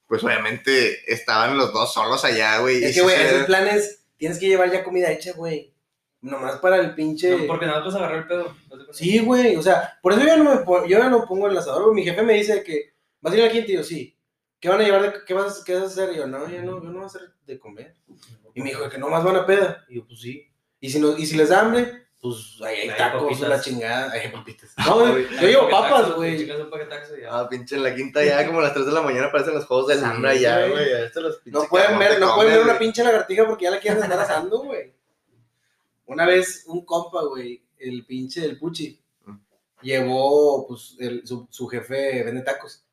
Pues obviamente estaban los dos solos allá, güey. Es que, güey, esos planes, tienes que llevar ya comida hecha, güey. Nomás para el pinche... No, porque nada más vas a agarrar el pedo. Sí, güey, o sea, por eso yo ya no me yo ya no pongo el asador, güey. Mi jefe me dice que vas a ir a la quinta y yo, sí. ¿Qué van a llevar? De, qué, vas, ¿Qué vas a hacer? Y yo, no, yo no, yo no voy a hacer de comer. Y me dijo que no más van a peda. Y yo, pues sí. Y si, no, y si les da hambre, pues ahí hay Hay tacos, una chingada. Ahí hay papitas. <laughs> No, yo, yo llevo papas, güey. Ah, pinche en la quinta ya, como a las 3 de la mañana aparecen los juegos del Sí, hambre allá, güey. No pueden ver, no pueden ver una pinche lagartija porque ya la quieren andar asando, güey. Una vez un compa, güey, el pinche del Puchi, Mm. llevó, pues, el- su, su jefe vende tacos.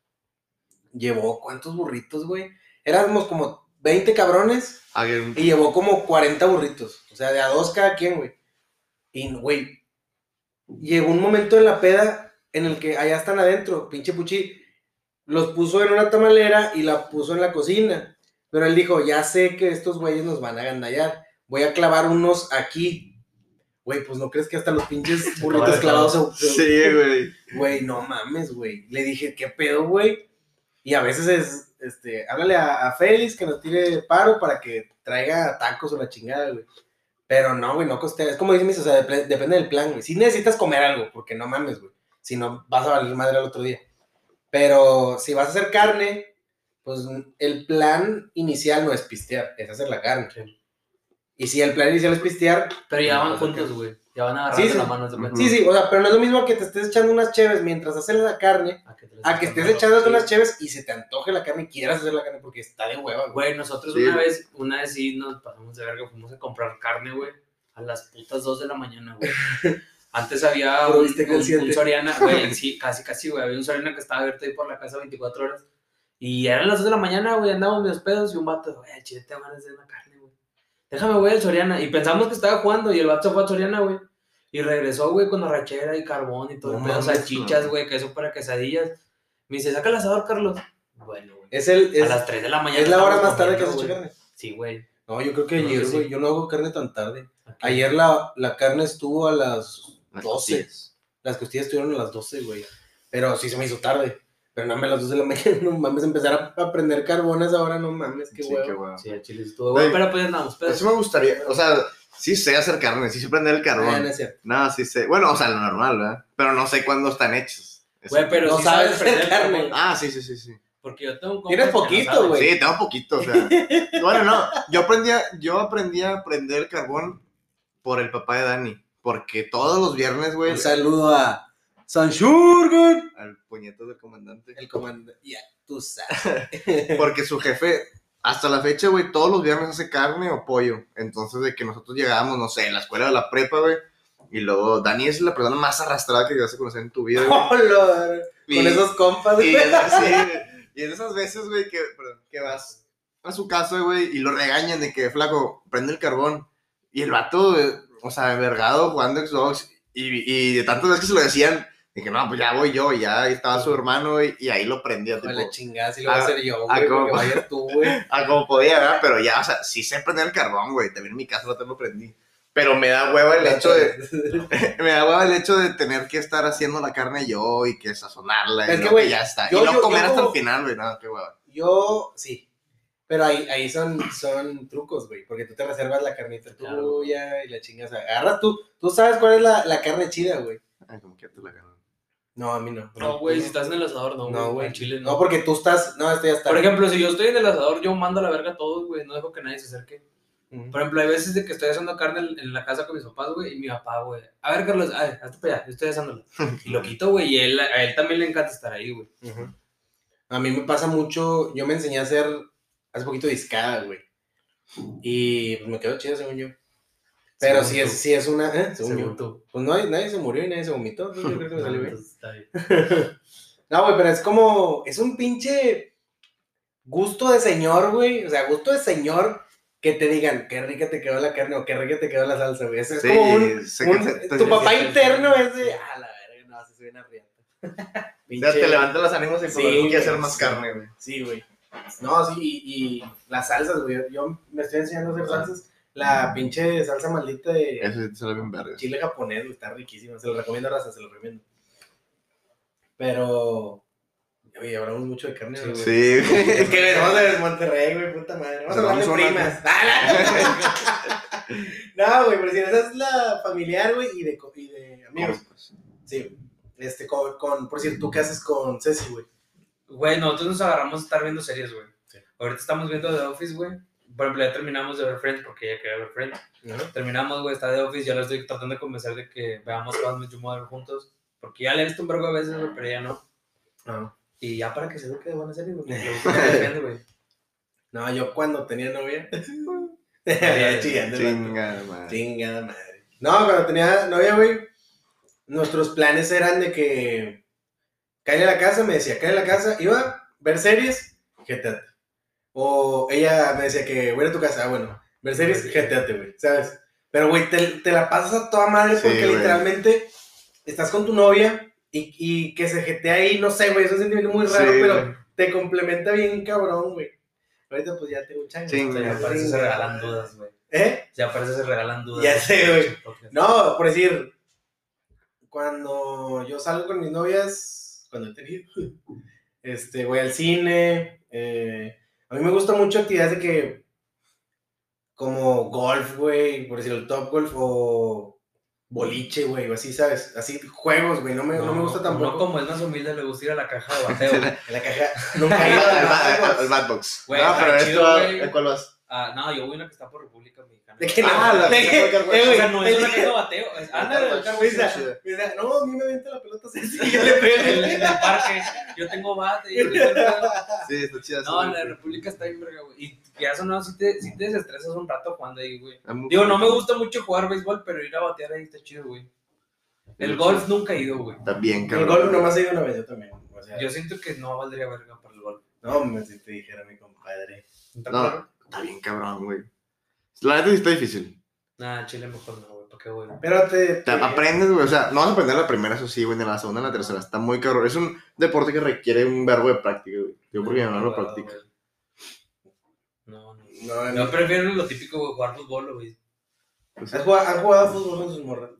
Llevó, ¿cuántos burritos, güey? Éramos como 20 cabrones y llevó como 40 burritos. O sea, de a dos cada quien, güey. Y, güey, llegó un momento en la peda en el que allá están adentro, pinche Puchi, los puso en una tamalera y la puso en la cocina. Pero él dijo, ya sé que estos güeyes nos van a gandallar. Voy a clavar unos aquí. Güey, pues no crees que hasta los pinches <laughs> burritos clavados se- Sí, güey. Güey, no mames, güey. Le dije, ¿qué pedo, güey? Y a veces es, este, háblale a, a Félix que nos tire paro para que traiga tacos o la chingada, güey. Pero no, güey, no costea. Es como dice mis, o sea, dep- depende del plan, güey. Si necesitas comer algo, porque no mames, güey. Si no, vas a valer madre al otro día. Pero si vas a hacer carne, pues el plan inicial no es pistear, es hacer la carne. Y si el plan inicial es pistear, Pero ya No, van juntos, güey. Ya van agarrando Sí, sí. la mano. ¿se cuenta? Sí, sí, o sea, pero no es lo mismo que te estés echando unas cheves mientras haces la carne, A que, te las a que estés echándote Sí. unas cheves y se te antoje la carne y quieras hacer la carne porque está de hueva, güey. Güey, nosotros Sí. una vez, una vez sí nos pasamos de verga, fuimos a comprar carne, güey, a las putas 2 de la mañana, güey. <laughs> Antes había un, Soriana, güey, <laughs> sí, casi, casi, güey, había un Soriana que estaba abierto ahí por la casa 24 horas. Y eran las 2 de la mañana, güey, andábamos medio pedos y un vato, güey, chile te ganas de una carne. Déjame, güey, al Soriana. Y pensamos que estaba jugando y el vato se fue al Soriana, güey. Y regresó, güey, con arrachera y carbón y todo, No pedo, salchichas, güey, queso para quesadillas. Me dice, saca el asador, Carlos. Bueno, güey. Es, el, es, a las 3 de la mañana. es la hora más tarde que hecho güey. carne. Sí, güey. No, yo creo que ayer, sí. güey, yo no hago carne tan tarde. Ayer la, la carne estuvo a las Las 12. costillas. Las costillas estuvieron a las 12, güey. Pero sí se me hizo tarde. Pero no mames, a las 12 de la <laughs> mañana, no mames, empezar a, a prender carbones ahora, no mames, qué Sí, huevo. qué huevo. Sí, el chile estuvo bueno, pero pues andamos, pero Eso me gustaría, o sea, sí sé hacer carne, sí sé prender el Ah, no carbón. es cierto. No, sí sé. Bueno, o sea, lo normal, ¿verdad? Pero no sé cuándo están hechos. Güey, pero No sí sabes sabes prender carne. carbón, Ah, sí, sí, sí, sí. Porque yo tengo un Tienes no poquito, güey. Sí, tengo poquito, o sea. <laughs> Bueno, no, yo aprendí, a, yo aprendí a prender el carbón por el papá de Dani. Porque todos los viernes, güey, Un saludo a Sanshurgan. al puñeto del comandante. El comandante. Ya, tú sabes. <laughs> Porque su jefe, hasta la fecha, güey, todos los viernes hace carne o pollo. Entonces, de que nosotros llegábamos, no sé, en la escuela de la prepa, güey. Y luego, Dani es la persona más arrastrada que vas a conocer en tu vida, güey. <laughs> Hola, Y- Con esos compas. Y, <laughs> güey. en- sí, y en esas veces, güey, que, perdón, que vas a su casa, güey, y lo regañan de que, flaco, prende el carbón. Y el vato, eh, o sea, envergado jugando Xbox. Y, y de tantas veces que se lo decían, dije, no, pues ya voy yo, y ya estaba su hermano, y ahí lo prendía, Con tipo, la chingada, si lo voy a Ah, hacer yo, ah, güey. ¿cómo? Porque vaya <laughs> tú, güey. ah, como podía, ¿verdad? Pero ya, o sea, sí sé prender el carbón, güey, también en mi casa lo prendí. Pero me da hueva el hecho de, <laughs> me da hueva el hecho de tener que estar haciendo la carne yo y que sazonarla y Es que, luego güey, ya está. yo- y no yo- comer yo hasta como- el final, güey, no, qué hueva. Yo, sí. Pero ahí, ahí son, son trucos, güey. Porque tú te reservas la carnita Claro. tuya y la chingas. Agarras tú. Tú sabes cuál es la, la carne chida, güey. Ay, como que te la ganan. No, a mí no. No, güey, si estás en el asador, no, No, güey. En Chile No, no. porque tú estás. No, este ya está. Por ejemplo, si yo estoy en el asador, yo mando a la verga a todos, güey. No dejo que nadie se acerque. Por ejemplo, hay veces de que estoy haciendo carne en, la casa con mis papás, güey, y mi papá, güey. A ver, Carlos, a ver, hazte para allá, yo estoy haciéndolo. Y lo <laughs> quito, güey, y él, a él también le encanta estar ahí, güey. A mí me pasa mucho. Yo me enseñé a hacer hace poquito discada, güey. Y pues me quedó chido, según yo. Pero Según si es, si es una. ¿eh? Según, Según yo. tú. Pues no, hay- nadie se murió y nadie se vomitó. Entonces yo creo que me salió bien. Entonces, está bien. <laughs> No, güey, pero es como. Es un pinche gusto de señor, güey. O sea, gusto de señor que te digan qué rica te quedó la carne o qué rica te quedó la salsa, güey. Eso es Sí, como un. que tu papá sí, sí, interno sí. es de. Ah, la verga, no, se suena riata. Ya te levantan los ánimos y Sí, por algo quieres hacer más sí. carne, güey. Sí, güey. No, sí, y, y las salsas, güey. Yo me estoy enseñando a hacer salsas. La pinche salsa maldita de sí bien verga. chile japonés, güey, está riquísima. Se lo recomiendo, raza, se lo recomiendo. Pero. Oye, hablamos mucho de carne, Sí, güey. Sí, güey. Es que venimos de Monterrey, güey, puta madre. Vamos a hablar de Vamos a primas. Ah, <laughs> No, güey, pero si esa es la familiar, güey, y de, co- y de amigos. Sí. Este, con, con, por cierto, ¿tú qué haces con Ceci, güey? Güey, nosotros nos agarramos a estar viendo series, güey. Sí. Ahorita estamos viendo The Office, güey. Por ejemplo, ya terminamos de ver Friends porque ella quería ver Friends. Terminamos, güey, está The Office. Ya la estoy tratando de convencer de que veamos How Your Mother juntos. Porque ya la he visto un vergo de veces, güey, pero ella no. No. Y ya para que se eduque de buena serie, güey. le. <laughs> No, yo cuando tenía novia. <laughs> <laughs> Chillando, Chillando, el vato. Chinga, madre. Chingada madre. No, cuando tenía novia, güey, nuestros planes eran de que cae a la casa, me decía, cae a la casa, iba a ver series, jeteate. O ella me decía que voy a ir a tu casa, ah, bueno, ver series, jeteate, güey, ¿sabes? Pero, güey, te, te la pasas a toda madre Sí, porque güey. literalmente estás con tu novia y, y que se jetea ahí, no sé, güey, es un sentimiento muy raro, Sí, pero güey. te complementa bien cabrón, güey. Ahorita pues ya tengo un chango. Sí, ya parece se regalan dudas, güey. ¿Eh? Ya parece se regalan dudas. Ya sé, güey. No, por decir, cuando yo salgo con mis novias, cuando he tenido, <laughs> este, voy al cine, eh, a mí me gusta mucho actividades de que, como golf, güey, por decir el top golf, o boliche, güey, o así, ¿sabes? Así, juegos, güey, no me, no, me gusta No tampoco. como es más humilde, le gusta ir a la caja de bateo. güey. <laughs> En la caja, nunca he <laughs> Al, ido al- Batbox. No, pero chido, esto, güey. ¿a cuál vas? Ah, no, yo voy a una que está por República Mexicana. ¿De qué Ah, la ¿De que <laughs> Eh, O sea, no es una de- que no bateo. Anda, chida. mira, no, a mí me avienta la pelota así, y yo le pego en el, en el parque. Yo tengo bate. y yo tengo- Sí, está chida. No, la. República está bien verga, güey. Y que eso no, si te, si te desestresas un rato jugando ahí, güey. Digo, no me gusta mucho jugar béisbol, pero ir a batear ahí está chido, güey. El golf nunca he ido, güey. Está bien, El cabrón. gol nomás he ido una vez, yo también. O sea, Yo siento que no valdría verga para el golf. no, me si te dijera mi compadre. ¿Está No. Está bien, cabrón, güey. La neta sí está difícil. Nah, Chile mejor no, güey. ¿Para qué, güey? Pero te. Te aprendes, güey. O sea, no vas a aprender la primera, eso sí, güey, ni la segunda, ni la tercera. Está muy cabrón. Es un deporte que requiere un verbo de práctica, güey. Yo porque mi hermano lo practica. No, no. No, Yo no. prefiero lo típico, güey, jugar fútbol, güey. Pues, ¿Has jugado, ¿Han jugado fútbol con sus morras?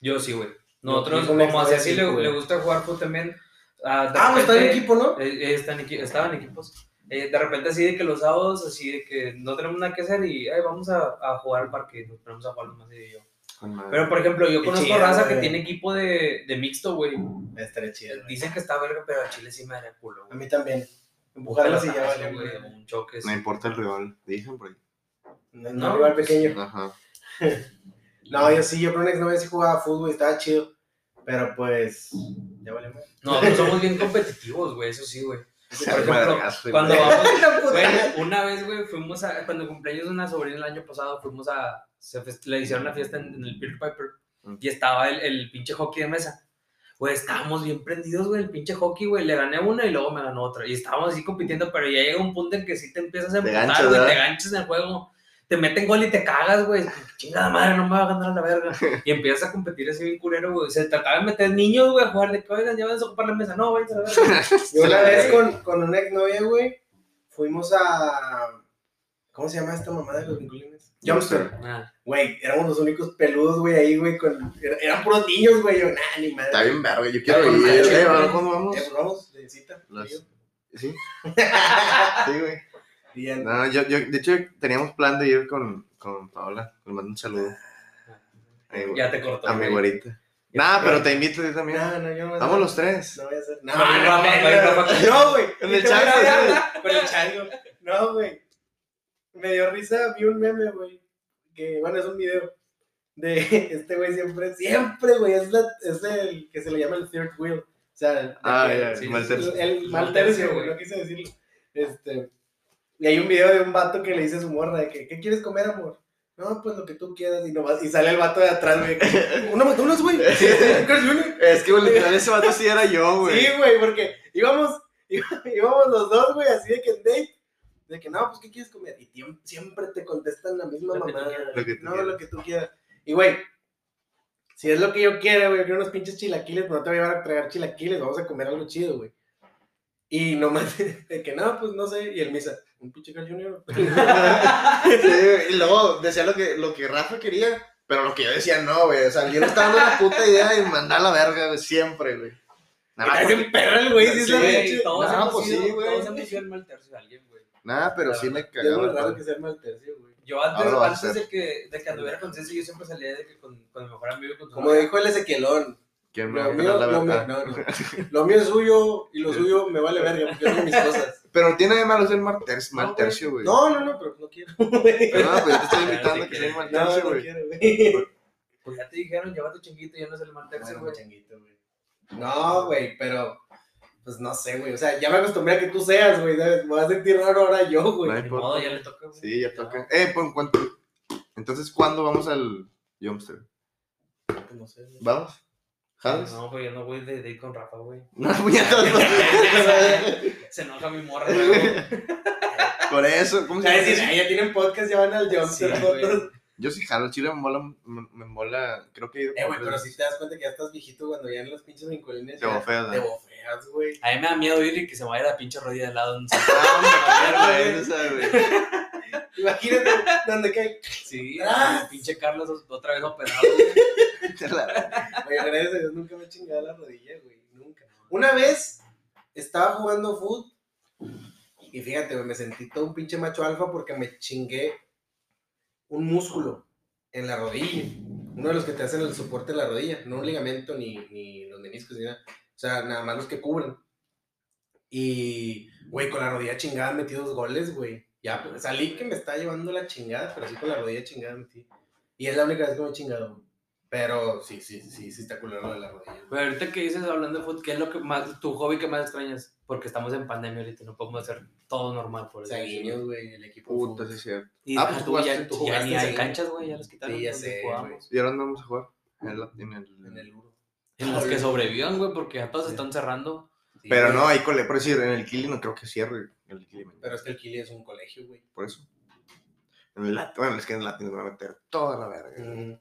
Yo sí, güey. Nosotros, como así sí, le, güey. le gusta jugar fútbol también. ah, Ah, pues está en equipo, ¿no? Eh, eh, estaban en equipos. Eh, de repente así de que los sábados, así de que no tenemos nada que hacer y "Ay, vamos a, a jugar al parque, nos ponemos a jugar más y yo. con. Pero por ejemplo, yo conozco chido, raza que tiene equipo de, de mixto, güey. Estaría chido. güey. Dicen que está verga, pero a Chile sí me daría culo, A mí también. Empujarlas y ya vale, güey. Un choque. sí. No importa el rival, dicen por ahí. No, No, no, rival pequeño. Ajá. <laughs> No, yo sí, yo con una exnovia sí jugaba fútbol y estaba chido. Pero pues. Ya vale. Nosotros somos bien competitivos, güey, eso sí, güey. Por ejemplo, cuando vamos, <laughs> Güey, una vez, güey, fuimos a. Cuando cumpleaños de una sobrina el año pasado, fuimos a. Se le hicieron una fiesta en, en el Peter Piper. Mm. Y estaba el, el pinche hockey de mesa. Güey, estábamos bien prendidos, güey, el pinche hockey, güey. Le gané una y luego me ganó otra. Y estábamos así compitiendo, pero ya llega un punto en que sí te empiezas a güey. ¿verdad? Te ganchas en el juego. Te meten gol y te cagas, güey. Chingada madre, no me va a ganar la verga. Y empiezas a competir así bien culero, güey. Se trataba de meter niños, güey, a jugar de que, oigan, ya van a ocupar la mesa. No, güey, a la verga. <laughs> Yo una vez con, con una exnovia, güey, fuimos a. ¿Cómo se llama esta mamá de los vinculines? Jumpster. Ah, Güey, éramos los únicos peludos, güey, ahí, güey. Con... era- Eran puros niños, güey. Yo, nah, ni madre. Está bien verga, yo quiero ir. verga, Eh, güey. ¿ahora ¿Cuándo vamos? Eh, pues vamos, de cita. Sí. <laughs> Sí, güey. No, yo, yo, de hecho, teníamos plan de ir con, con Paola. Le mando un saludo. Ahí, güey. ya te cortó. A mi güey. güerita. Nah, pero te invito yo también. No, no, yo no voy a Vamos los tres. No voy a hacer. El no, güey. Con el chango, Con el chango. No, güey. Me dio risa, vi un meme, güey. Que, bueno, es un video. De <laughs> este güey siempre, siempre, güey. Es, la- es el que se le llama el third wheel. O sea, el- Ah, ya, sí, mal el, tercio. el mal Mal tercio, güey. No quise decirlo. Este. Y hay un video de un vato que le dice a su morra de que, ¿qué quieres comer, amor? No, pues lo que tú quieras. Y, nomás, y sale el vato de atrás, güey. <laughs> Una McDonald's, güey. <laughs> Jr. Es que, güey, literal, ese vato sí era yo, güey. Sí, güey, porque <laughs> íbamos, íbamos los dos, güey, así de que en date. De que, no, pues, ¿qué quieres comer? Y siempre te contestan la misma tú no, quieras. lo que tú quieras. Y, güey, si es lo que yo quiero, güey, yo quiero unos pinches chilaquiles, pero no te voy a llevar a tragar chilaquiles, vamos a comer algo chido, güey. Y nomás, <laughs> de que, no, pues, no sé. Y el misa, un pinche Carl Jr. <laughs> Sí, y luego decía lo que, lo que Rafa quería, pero lo que yo decía no, güey. O sea, yo no estaba dando la puta idea de mandar a la verga, güey, siempre, güey. Nada, bien perro el güey, sí, Sí, es la Güey, pinche- todos, No, hemos pues sido, sí, güey. todos hemos sido el mal tercio de alguien, güey. nada, pero sí me Y Es muy cagaba. raro que sea mal tercio, güey. Yo antes, antes de que, de que anduviera con Ceci, yo siempre salía de que con, con mi mejor amigo con Como dijo el Ezequielón, ¿Quién me va Lo a mío, la no, no. <laughs> Lo es suyo y lo suyo me vale verga porque yo tengo mis cosas. Pero no tiene de malo ser mal tercio, mal No, güey. tercio, güey. No, no, no, pero no quiero. Pero no, pues yo te estoy <laughs> invitando a que seas mal No, tercio, no güey. quiero, güey. <laughs> Pues ya te dijeron, lleva tu chinguito y ya no es el mal tercio, güey. changuito, güey. No, güey, pero pues no sé, güey. O sea, ya me acostumbré a que tú seas, güey. ¿sabes? Me voy a sentir raro ahora yo, güey. No modo, ya le toca, güey. Sí, ya toca. Eh, pues en cuanto. Entonces, ¿cuándo vamos al? Pues, no sé. güey. ¿Vamos? No, güey, yo no voy de date con Rafa, güey. <laughs> No, puñetas, no. <laughs> <laughs> Se enoja mi morra, güey. Por eso, ¿cómo se llama? decir, "Ay, ya tienen podcast, ya van al Jumpster Sí. Yo sí jalo, Chile me mola, me, me mola, creo que Eh, güey, pero si te das cuenta que ya estás viejito cuando ya en los pinches vinculines. Te bofeas, Te ¿no? bofeas, güey. A mí me da miedo ir y que se me vaya la pinche rodilla de lado. en- Ah, esa, güey. Imagínate donde cae. Sí, Ah. pinche Carlos otra vez operado. <laughs> Oye, gracias a Dios nunca me he chingado la rodilla, güey. Nunca. Una vez estaba jugando foot y fíjate, güey, me sentí todo un pinche macho alfa porque me chingué un músculo en la rodilla. Uno de los que te hacen el soporte de la rodilla. No un ligamento ni, ni los meniscos ni nada. O sea, nada más los que cubren. Y, güey, con la rodilla chingada metí dos goles, güey. Ya, pues, salí que me está llevando la chingada, pero sí con la rodilla chingada metí. Y es la única vez que me he chingado. Pero sí, sí, sí, sí está culero de la rodilla. Pero ahorita que dices hablando de fútbol, ¿qué es lo que más, tu hobby que más extrañas? Porque estamos en pandemia ahorita, no podemos hacer todo normal por eso. Saguiños, güey, el equipo. de Puta, fútbol. sí es cierto. Y Ah, pues tú jugaste- ya, tú ya ni hay canchas, güey, ya las quitaron. Sí, ya sé. ¿Y ahora dónde vamos a jugar? En, el- en el... En el. En las que sobrevivan, güey, porque ya todos Sí. están cerrando. Pero no, ahí por decir, en el Kili no creo que cierre el Kili. Pero es que el Kili es un colegio, güey. Por eso. En el Lat- bueno, es que en el Latin nos van a meter toda la verga. Mm.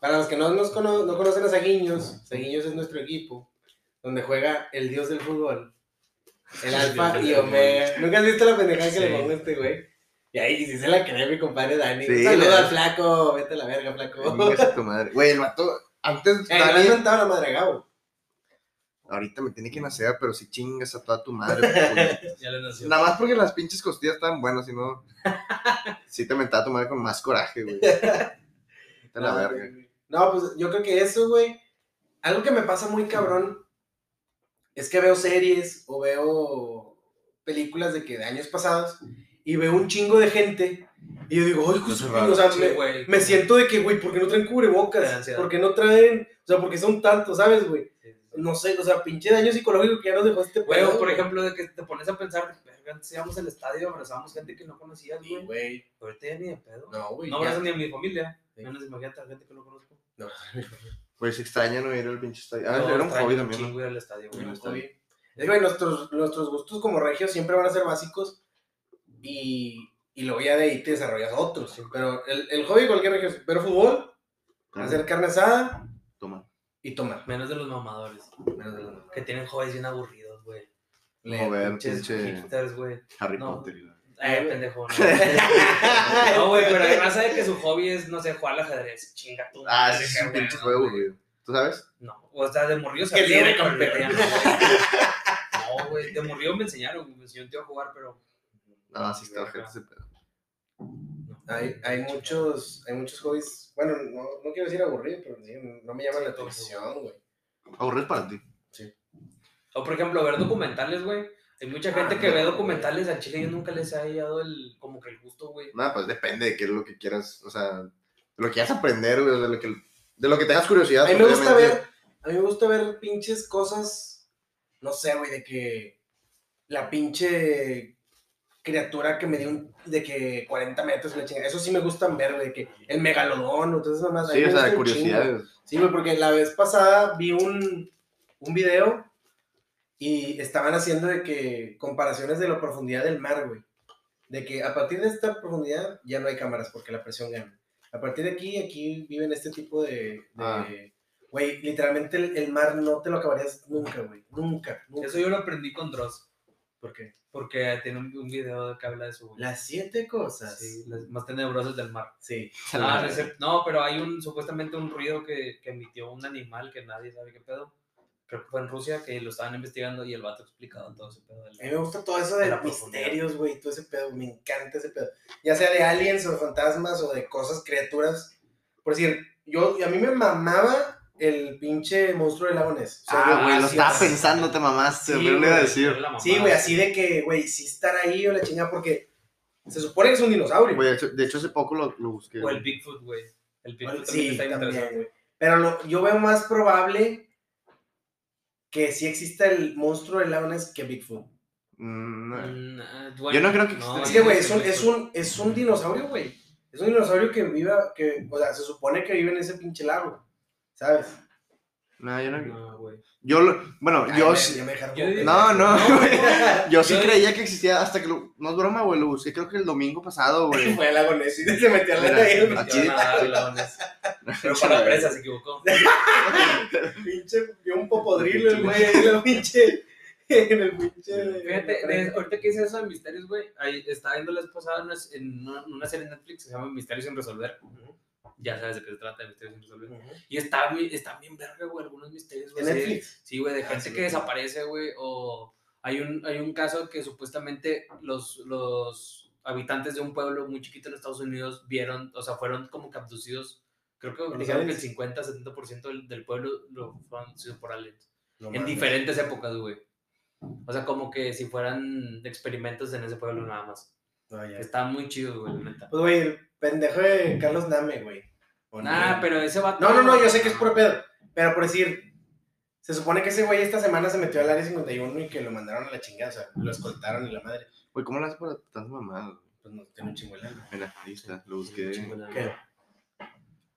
Para los que no, nos cono- no conocen a Saguiños, Saguiños es nuestro equipo, donde juega el dios del fútbol, el <laughs> Alfa y Omega. ¿Nunca has visto la pendejada que Sí. le pongo a este güey? Y ahí sí se la cree mi compadre Dani. Sí, al flaco, vete a la verga, flaco. Güey, el vato, antes, <laughs> Eh, Dani, no la madre Gabo. Ahorita me tiene que nacer, pero si chingas a toda tu <laughs> madre. güey. <laughs> Ya le nació. Nada más porque las pinches costillas estaban buenas, si no. <laughs> Sí te mentaba tu madre con más coraje, güey. A la no, verga. güey. No, pues yo creo que eso, güey. Algo que me pasa muy cabrón es que veo series o veo películas de que de años pasados y veo un chingo de gente y yo digo, ay, es o sea, Sí, me, güey. me siento de que, güey, ¿por qué no traen cubrebocas? ¿Por qué no traen? O sea, ¿por qué son tantos, sabes, güey? No sé, o sea, pinche daño psicológico que ya nos dejó este Güey, o por güey. ejemplo, de que te pones a pensar, verga, antes íbamos al estadio, abrazábamos gente que no conocías, Sí, güey. güey. Ahorita ya ni de pedo. No, güey. No ya. abrazo ni a mi familia. Sí. Menos imagínate a la gente que no conozco. No, Güey, se extraña no ir al pinche estadio. Ah, Yo era un hobby también, chingo ¿no? ir al estadio, güey. no está bien. Es que, güey, nuestros, nuestros gustos como regios siempre van a ser básicos y, y luego ya de ahí te desarrollas otros. Pero el, el hobby cualquier regio ver fútbol, hacer carne asada Toma. Y tomar. Menos de los mamadores. Menos de los- Que tienen hobbies bien aburridos, güey. Pinches pinche hipsters, güey. Harry No. Potter. Eh, pendejo. No, <laughs> No, güey, pero raza de que su hobby es, no sé, jugar al ajedrez. Chinga tú. Ah, sí, es un pinche juego, güey. güey. ¿Tú sabes? No, o sea, de Que sabía, libre ya no, güey. De morrillo me enseñaron, güey, me enseñó un tío a jugar, pero... No, sí está ojete ese pedo. Hay, hay, muchos, hay muchos hobbies, bueno, no, no quiero decir aburrido, pero sí, no me llaman la atención, güey. Aburres para ti. O por ejemplo, ver documentales, güey. Hay mucha gente Ah, que ve documentales al chile y yo nunca les ha hallado el, como que el gusto, güey. Nada, pues depende de qué es lo que quieras. O sea, de lo que quieras aprender, güey. De lo que, de lo que tengas curiosidad. A mí me gusta ver, a mí me gusta ver pinches cosas, no sé, güey, de que la pinche criatura que me dio un, de que 40 metros, la chingada. Eso sí me gustan ver, de que el megalodón, o todas esas mamás. a mí Sí, o sea, de curiosidades. Sí, güey, porque la vez pasada vi un, un video y estaban haciendo de que comparaciones de la profundidad del mar, güey. De que a partir de esta profundidad ya no hay cámaras porque la presión gana. A partir de aquí, aquí viven este tipo de... de- Ah. Güey, literalmente el, el mar no te lo acabarías nunca, güey. Nunca, nunca. Eso yo lo aprendí con Dross, ¿Por qué? porque tiene un, un video que habla de eso, güey. Las siete cosas. Sí, las más tenebrosas del mar. Sí. Ah, no, es cierto. No, pero hay un supuestamente un ruido que, que emitió un animal que nadie sabe qué pedo. Creo que fue en Rusia que lo estaban investigando y el vato explicaba todo ese pedo. del- A mí me gusta todo eso de profundidad. misterios, güey, todo ese pedo, me encanta ese pedo. Ya sea de aliens o de fantasmas o de cosas, criaturas. Por decir, yo, a mí me mamaba el pinche monstruo del lago Ness. O sea, Ah, güey, lo estaba pensando, te mamaste. Sí, pero le iba a güey, decir. Sí, güey, así de que, güey, sí estar ahí o la chingada, porque se supone que es un dinosaurio. Güey, de hecho, de hecho, hace poco lo, lo busqué. O el Bigfoot, güey. El Bigfoot también sí, está también, interesante. güey. Pero lo- yo veo más probable que sí exista el monstruo del lago Ness que Bigfoot. Mm, no. Mm, ah, bueno, Yo no creo que exista. Es que, güey, es un, es, un, es un dinosaurio, güey. Es un dinosaurio que viva, que, o sea, se supone que vive en ese pinche lago, ¿sabes? No, yo no. No, güey. Yo, lo, bueno, Ay, yo me- sí. ya me yo No, no, pendejo. güey. <laughs> Yo sí Yo- creía que existía hasta que lo. No es broma, güey. Lo busqué creo que el domingo pasado, güey. <laughs> Fue lago Ness y se metió a la Aquí <laughs> Pero para la presa se equivocó. pinche, vio un popodrilo el güey ahí en el pinche, en el pinche. Fíjate, de- ahorita que dices eso de misterios, güey, ahí estaba viendo la vez pasada una- en una, una serie de Netflix que se llama Misterios sin resolver. Ya sabes de qué se trata, de Misterios sin resolver. Y está, están bien verga, güey, algunos misterios, güey. En sí. Netflix. Sí, güey, de Ah, gente sí, que güey. desaparece, güey, o hay un, hay un caso que supuestamente los, los habitantes de un pueblo muy chiquito en Estados Unidos vieron, o sea, fueron como que abducidos. Creo que ¿Los dijeron que el aliens? 50-70% del, del pueblo lo fueron sido por aliens. No en mames. diferentes épocas, güey. O sea, como que si fueran experimentos en ese pueblo nada más. No, ya. Están muy chidos, güey, neta. Pues, güey, el pendejo de Carlos Name, güey. O Nah, Name. pero ese vato. No, no, no, yo sé que es puro pedo. Pero por decir, se supone que ese güey esta semana se metió al área 51 y que lo mandaron a la chingada. O sea, lo escoltaron y la madre. Güey, ¿cómo lo haces para mamadas? güey? Pues no tiene un chingo de lana. Mira, ahí está, lo busqué. ¿Qué?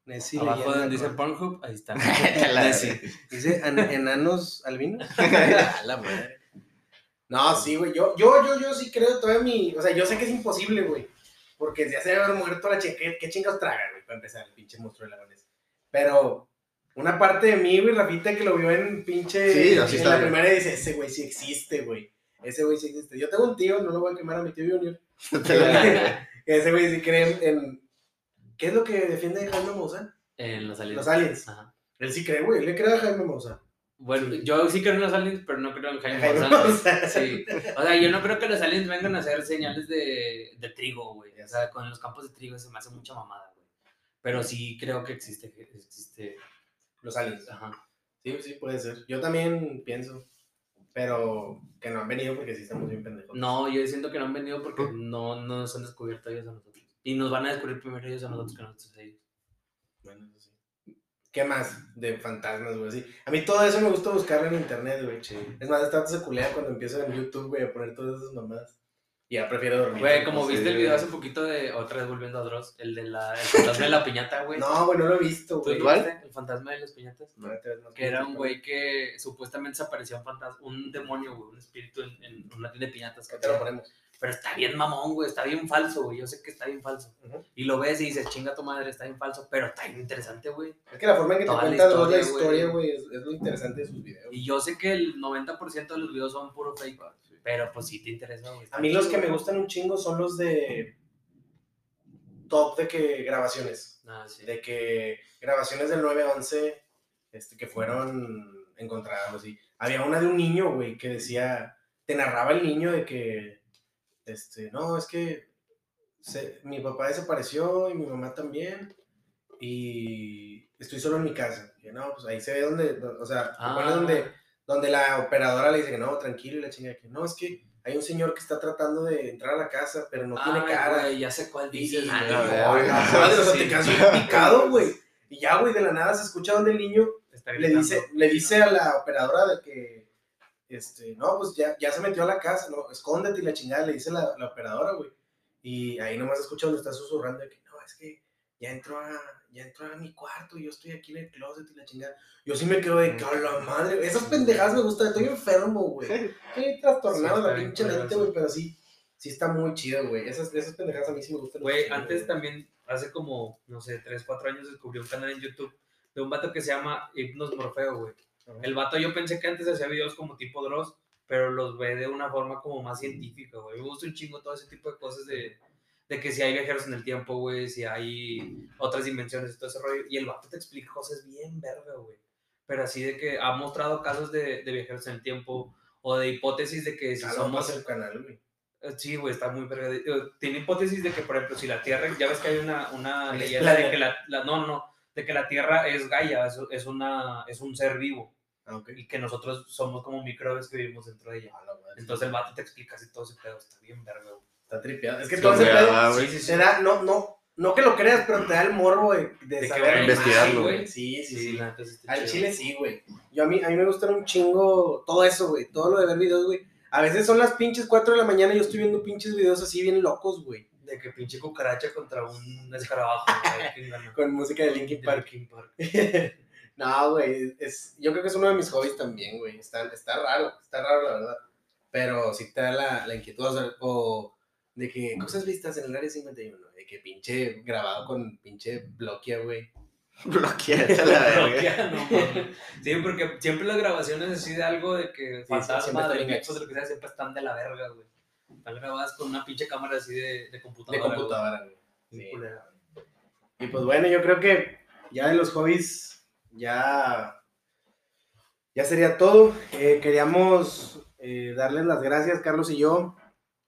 Nessie Abajo donde dice Pornhub, ahí está. <laughs> <laughs> Dice an- enanos albinos. A <laughs> la madre. No, sí, güey. Yo, yo, yo, yo sí creo todavía mi. O sea, yo sé que es imposible, güey. Porque ya se debe haber muerto la chica. ¿Qué, chingados traga, güey? Para empezar, el pinche monstruo de lagones. Pero una parte de mí, güey, Rafita, que lo vio en pinche. Sí, así en está la bien. primera dice: Ese güey sí existe, güey. Ese güey sí existe. Yo tengo un tío, no lo voy a quemar a mi tío Junior. <laughs> <laughs> Ese güey sí cree en, en- ¿Qué es lo que defiende Jaime Maussan? En los aliens. Los aliens. Ajá. Él sí cree, güey. Él le cree a Jaime Maussan. Bueno, yo sí creo en los aliens, pero no creo en Jaime Jaime. Maussan. Sí. O sea, yo no creo que los aliens vengan a hacer señales de, de trigo, güey. O sea, con los campos de trigo se me hace mucha mamada, güey. Pero sí creo que existe. existe. Los aliens. Ajá. Sí, sí, puede ser. Yo también pienso. Pero que no han venido porque sí estamos bien pendejos. No, yo siento que no han venido porque no, no nos han descubierto ellos a nosotros. Y nos van a descubrir primero ellos a nosotros que nosotros a ellos. Bueno, eso sí. ¿Qué más de fantasmas, güey? Sí. A mí todo eso me gusta buscarlo en internet, güey. Es más, esta se culea cuando empiezo en YouTube, güey, a poner todas esas mamadas. Y ya prefiero dormir. Güey, como sí, viste el video hace poquito de, otra vez volviendo a Dross, el de la, el fantasma de la piñata, güey. No, güey, no lo he visto, ¿Tú güey. El fantasma de las piñatas. No, te ves más Que era un güey que supuestamente se aparecía un fantasma, un demonio, güey, un espíritu en, en una tienda de piñatas. que Ahorita lo ponemos. Pero está bien mamón, güey, está bien falso, güey. Yo sé que está bien falso. Y lo ves y dices, chinga tu madre, está bien falso, pero está bien interesante, güey. Es que la forma en que te Toda la cuenta Dross la historia, güey. es, es lo interesante de sus videos. Y yo sé que el 90% de los videos son puro fake, pero pues sí te interesa, güey. A mí los que me gustan un chingo son los de top de que grabaciones. Ah, sí. De que grabaciones del 9-11 este, que fueron encontradas así. Había una de un niño, güey, que decía, te narraba el niño de que, este, no, es que se- mi papá desapareció y mi mamá también y estoy solo en mi casa. Y no, pues ahí se ve donde, do- o sea, Ah. donde, donde la operadora le dice que no, tranquilo y la chinga que no, es que hay un señor que está tratando de entrar a la casa, pero no tiene cara. güey, ya sé cuál dices, y- güey. o sea, Sí. te quedas picado, güey. Y ya, güey, de la nada se escucha donde el niño le dice, le dice a la operadora de que, este, no, pues ya, ya se metió a la casa, no, escóndete y la chingada, le dice la, la operadora, güey. Y ahí nomás escucha donde está susurrando de que, no, es que ya entró a, ya entró a mi cuarto y yo estoy aquí en el closet y la chingada. Yo sí me quedo de que, a la madre, esas pendejadas me gustan, estoy enfermo, güey. Estoy trastornado Sí, la pinche mente, güey, pero sí, sí está muy chido, güey. Esas, esas pendejadas a mí sí me gustan. Güey, antes también, hace como, no sé, 3, 4 años descubrí un canal en YouTube de un vato que se llama Hipnos Morfeo, güey. El vato yo pensé que antes hacía videos como tipo Dross, pero los ve de una forma como más científica, güey. Me gusta un chingo todo ese tipo de cosas de, de que si hay viajeros en el tiempo, güey, si hay otras dimensiones y todo ese rollo. Y el vato te explica cosas bien verga, güey. Pero así de que ha mostrado casos de, de viajeros en el tiempo o de hipótesis de que si no, somos... el canal, güey. Eh, Sí, güey, está muy verga. Eh, Tiene hipótesis de que, por ejemplo, si la Tierra, ya ves que hay una, una leyenda de que la, la- no, no, de que la Tierra es Gaia, es, es, una, es un ser vivo Ah, y que nosotros somos como microbios que vivimos dentro de ella. Ah, la madre. Entonces el vato te explica así todo ese pedo, está bien verga, güey. Está tripeado. Es que Sí, todo ese pedo ah, güey. Sí, sí, sí. te da, no, no, no que lo creas, pero te da el morbo de, de, De que saber investigarlo, güey. Sí, sí, Sí, Al chido. chile sí, güey. Yo a mí, a mí me gustan un chingo todo eso, güey. Todo lo de ver videos, güey. A veces son las pinches 4 de la mañana y yo estoy viendo pinches videos así bien locos, güey. De que pinche cucaracha contra un escarabajo. <laughs> Con música de Linkin Park. Linkin Park. <laughs> no, güey. Es, yo creo que es uno de mis hobbies también, güey. Está, está raro, está raro, la verdad. Pero sí te da la, la inquietud. O, sea, o de que cosas vistas en el área 51. De que pinche grabado con pinche bloquea, güey. <laughs> Bloqueate a la verga. Bloquea, no. Sí, porque siempre las grabaciones así de algo de que sí, fantasma, de que sea, siempre están de la verga, güey. Están grabadas con una pinche cámara así de, de De computadora. güey. computadora, güey. Sí. Y pues bueno, yo creo que ya de los hobbies ya, ya sería todo. Eh, queríamos eh, darles las gracias, Carlos y yo,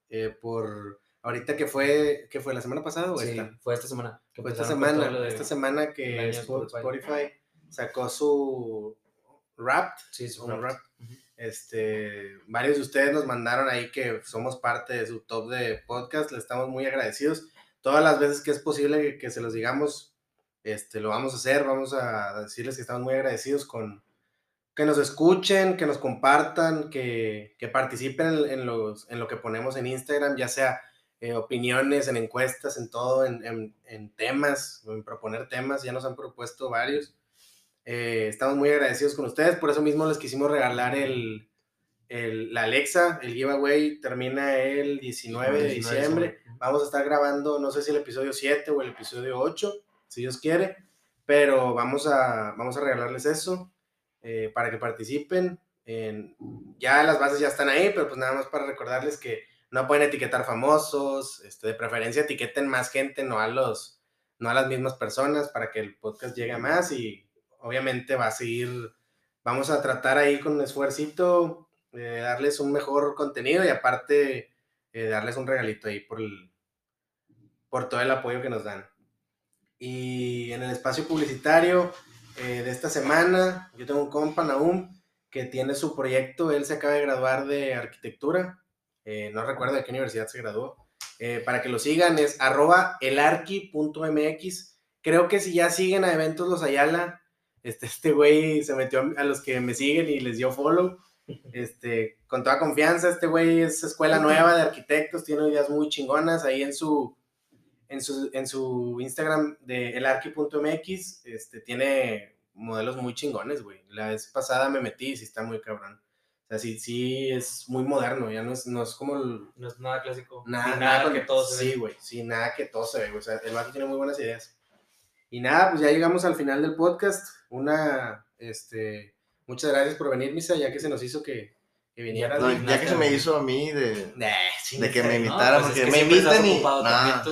eh, por ahorita que fue, que fue la semana pasada o Sí, esta. fue esta semana. que Fue esta semana, de- esta semana que de Spotify. Spotify sacó su rap, Sí, su. Ujú. Este, varios de ustedes nos mandaron ahí que somos parte de su top de podcast. Le estamos muy agradecidos. Todas las veces que es posible que, se los digamos, este, lo vamos a hacer. Vamos a decirles que estamos muy agradecidos con que nos escuchen, que nos compartan, que, que participen en, los, en lo que ponemos en Instagram, ya sea eh, opiniones, en encuestas, en todo, en, en temas, en proponer temas. Ya nos han propuesto varios. Eh, estamos muy agradecidos con ustedes, por eso mismo les quisimos regalar el, el, la Alexa. El giveaway termina el 19 de 19 de diciembre. diciembre. Vamos a estar grabando, no sé si el episodio 7 o el episodio 8, si Dios quiere, pero vamos a, vamos a regalarles eso eh, para que participen. En, ya las bases ya están ahí, pero pues nada más para recordarles que no pueden etiquetar famosos, este, de preferencia etiqueten más gente, no a los no a las mismas personas para que el podcast llegue a más y obviamente va a seguir, vamos a tratar ahí con esfuercito de darles un mejor contenido y aparte eh, darles un regalito ahí por, el, por todo el apoyo que nos dan. Y en el espacio publicitario eh, de esta semana, yo tengo un compa, Naum, que tiene su proyecto, él se acaba de graduar de arquitectura, eh, no recuerdo de qué universidad se graduó, eh, para que lo sigan es arroba elarqui.mx. Creo que si ya siguen a eventos los Ayala, este, este güey se metió a, los que me siguen y les dio follow. Este, con toda confianza, este güey es escuela nueva de arquitectos, tiene ideas muy chingonas ahí en su, en su, en su Instagram de elarqui.mx, este, tiene modelos muy chingones, güey. La vez pasada me metí y sí está muy cabrón. O sea, sí, sí es muy moderno, ya no es, no es como el, No es nada clásico. Nada, nada, nada que todo se Sí, ve. güey, sí, nada que todo se ve, güey. O sea, el vato tiene muy buenas ideas. Y nada, pues ya llegamos al final del podcast. Una, este, muchas gracias por venir, Misa, ya que se nos hizo que, que vinieras. No, ya que se me hizo a mí de, Nah, sí, de que me ¿no? invitaran, pues es porque que me invitan y... Nah.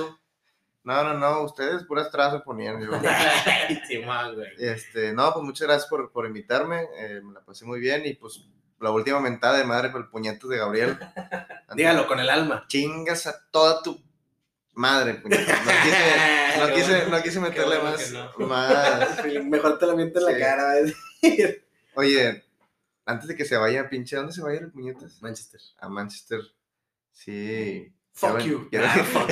No, no, no, ustedes puras trazas ponían. yo. <laughs> Este, no, pues muchas gracias por, por invitarme, eh, me la pasé muy bien y pues la última mentada de madre por el puñetas de Gabriel. <laughs> Dígalo con el alma. Chingas a toda tu madre, puñetas. No quise, no quise, no quise meterle bueno más, no. más. <laughs> Mejor te lo miento en la cara. <laughs> Oye, antes de que se vaya, pinche, ¿a ¿dónde se vaya el puñetas? Manchester. A Manchester. Sí. Fuck you. Quiero, Ah,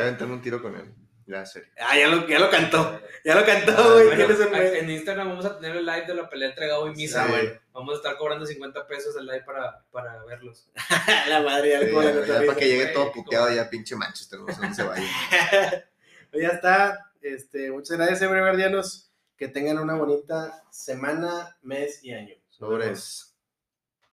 aventarme un tiro con él. Ya, serio. Ah, ya lo, ya lo cantó. Ya lo cantó, Ah, güey. Bueno, en Instagram vamos a tener el live de la pelea entre Gabo y Misa. Sí. Vamos a estar cobrando 50 pesos el live para, para verlos. <laughs> la madre, ya Sí, como la ya, para que llegue todo puteado cool. ya, pinche Manchester, no sé dónde se vaya. Pues <laughs> ya está. Este, muchas gracias, Everguardianos. Que tengan una bonita semana, mes y año. Sobres.